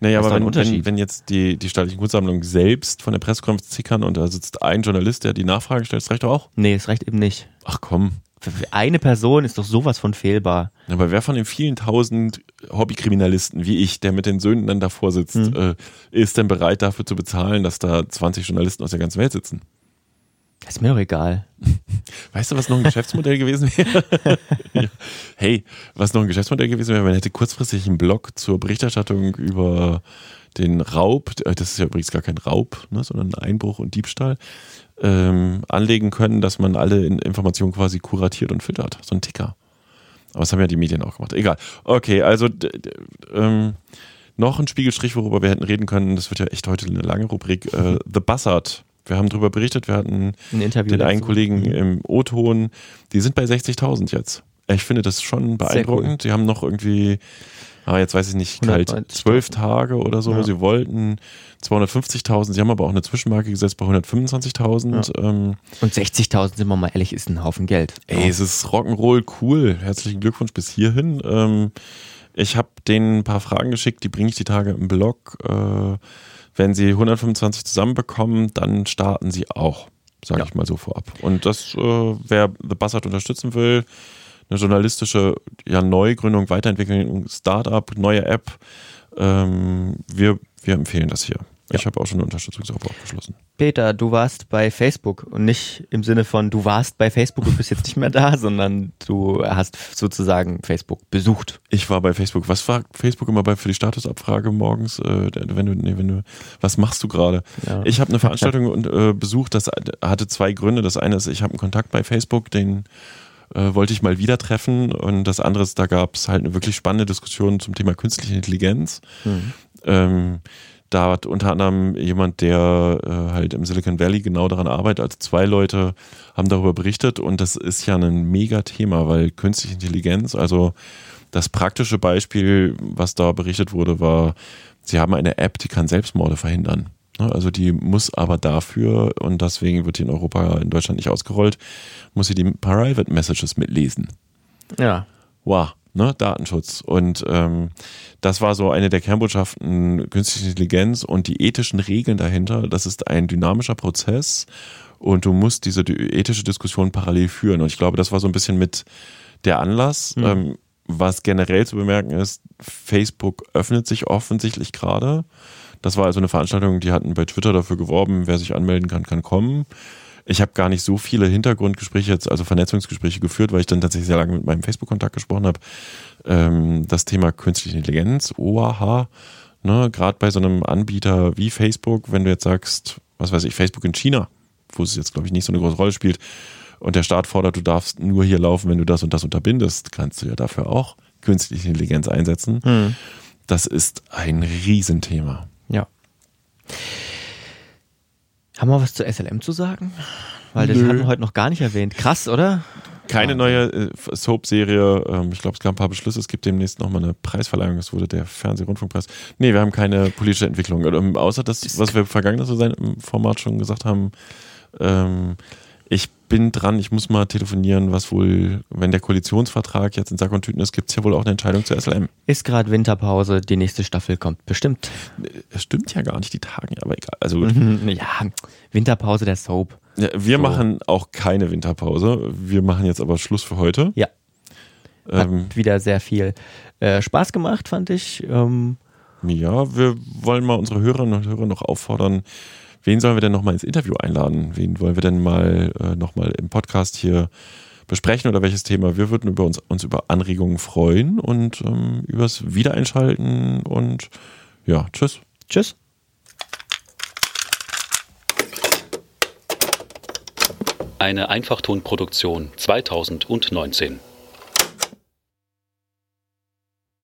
naja, Das ist aber wenn, wenn, wenn jetzt die, die staatliche Kunstsammlung selbst von der Pressekonferenz zickern und da sitzt ein Journalist, der die Nachfrage stellt, das reicht doch auch. Nee, es reicht eben nicht. Ach komm. Für eine Person ist doch sowas von fehlbar. Aber wer von den vielen tausend Hobbykriminalisten wie ich, der mit den Söhnen dann davor sitzt, Mhm. äh, ist denn bereit dafür zu bezahlen, dass da 20 Journalisten aus der ganzen Welt sitzen? Ist mir doch egal. Weißt du, was noch ein Geschäftsmodell gewesen wäre? Hey, was noch ein Geschäftsmodell gewesen wäre, man hätte kurzfristig einen Blog zur Berichterstattung über den Raub, äh, das ist ja übrigens gar kein Raub, ne, sondern Einbruch und Diebstahl, ähm, anlegen können, dass man alle in Informationen quasi kuratiert und filtert. So ein Ticker. Aber das haben ja die Medien auch gemacht. Egal. Okay, also ähm, noch ein Spiegelstrich, worüber wir hätten reden können. Das wird ja echt heute eine lange Rubrik. Äh, The Buzzard. Wir haben drüber berichtet. Wir hatten Ein den einen dazu. Kollegen im O-Ton. Die sind bei 60.000 jetzt. Ich finde das schon beeindruckend. Sie haben noch irgendwie, ah, jetzt weiß ich nicht, kalt 190.000. zwölf Tage oder so. Ja. Sie wollten 250.000. Sie haben aber auch eine Zwischenmarke gesetzt bei 125.000. Ähm, Und 60.000, sind wir mal ehrlich, ist ein Haufen Geld. Ey, es ist Rock'n'Roll cool. Herzlichen Glückwunsch bis hierhin. Ähm, ich habe denen ein paar Fragen geschickt, die bringe ich die Tage im Blog. Äh, wenn sie 125 zusammenbekommen, dann starten sie auch, sage Ja. ich mal so vorab. Und das, äh, wer The Buzzard unterstützen will, eine journalistische ja, Neugründung, Weiterentwicklung, Startup, neue App, ähm, wir, wir empfehlen das hier. Ich habe auch schon eine Unterstützungsoffer abgeschlossen. Peter, du warst bei Facebook und nicht im Sinne von, du warst bei Facebook und bist jetzt nicht mehr da, sondern du hast sozusagen Facebook besucht. Ich war bei Facebook. Was fragt Facebook immer bei für die Statusabfrage morgens? Äh, wenn du, nee, wenn du, was machst du gerade? Ja. Ich habe eine Veranstaltung und, äh, besucht. Das hatte zwei Gründe. Das eine ist, ich habe einen Kontakt bei Facebook, den äh, wollte ich mal wieder treffen. Und das andere ist, da gab es halt eine wirklich spannende Diskussion zum Thema künstliche Intelligenz. Ähm, da hat unter anderem jemand, der äh, halt im Silicon Valley genau daran arbeitet, also zwei Leute haben darüber berichtet und das ist ja ein mega Thema, weil künstliche Intelligenz, also das praktische Beispiel, was da berichtet wurde, war, sie haben eine App, die kann Selbstmorde verhindern. Ne, Also die muss aber dafür, und deswegen wird die in Europa, in Deutschland nicht ausgerollt, muss sie die Private Messages mitlesen Ja. wow, ne, Datenschutz. Und ähm, das war so eine der Kernbotschaften künstliche Intelligenz und die ethischen Regeln dahinter. Das ist ein dynamischer Prozess und du musst diese di- ethische Diskussion parallel führen. Und ich glaube, das war so ein bisschen mit der Anlass. Ähm, was generell zu bemerken ist, Facebook öffnet sich offensichtlich gerade. Das war also eine Veranstaltung, die hatten bei Twitter dafür geworben, wer sich anmelden kann, kann kommen. Ich habe gar nicht so viele Hintergrundgespräche jetzt, also Vernetzungsgespräche geführt, weil ich dann tatsächlich sehr lange mit meinem Facebook-Kontakt gesprochen habe. Ähm, das Thema künstliche Intelligenz, OAH, ne, gerade bei so einem Anbieter wie Facebook, wenn du jetzt sagst, was weiß ich, Facebook in China, wo es jetzt, glaube ich, nicht so eine große Rolle spielt, und der Staat fordert, du darfst nur hier laufen, wenn du das und das unterbindest, kannst du ja dafür auch künstliche Intelligenz einsetzen. Hm. Das ist ein Riesenthema. Ja. Haben wir was zu SLM zu sagen? Weil das Nö. haben wir heute noch gar nicht erwähnt. Krass, oder? Keine neue äh, Soap-Serie. Ähm, ich glaube, es gab ein paar Beschlüsse. Es gibt demnächst nochmal eine Preisverleihung. Es wurde der Fernseh-Rundfunkpreis. Nee, wir haben keine politische Entwicklung. Ähm, außer das, was wir vergangenes so sein im Format schon gesagt haben. Ähm, ich bin dran, ich muss mal telefonieren, was wohl, wenn der Koalitionsvertrag jetzt in Sack und Tüten ist, gibt es ja wohl auch eine Entscheidung zur SLM. Ist gerade Winterpause, die nächste Staffel kommt bestimmt. Es stimmt ja gar nicht, die Tage, aber egal. Also Mhm, Ja, Winterpause der Soap. ja, wir So. machen auch keine Winterpause. Wir machen jetzt aber Schluss für heute. Ja. Hat Ähm, wieder sehr viel äh, Spaß gemacht, fand ich. Ähm, Ja, wir wollen mal unsere Hörerinnen und Hörer noch auffordern, wen sollen wir denn noch mal ins Interview einladen? Wen wollen wir denn mal äh, noch mal im Podcast hier besprechen oder welches Thema? Wir würden über uns, uns über Anregungen freuen und ähm, übers Wiedereinschalten und ja, tschüss. Tschüss. Eine Einfachtonproduktion 2019.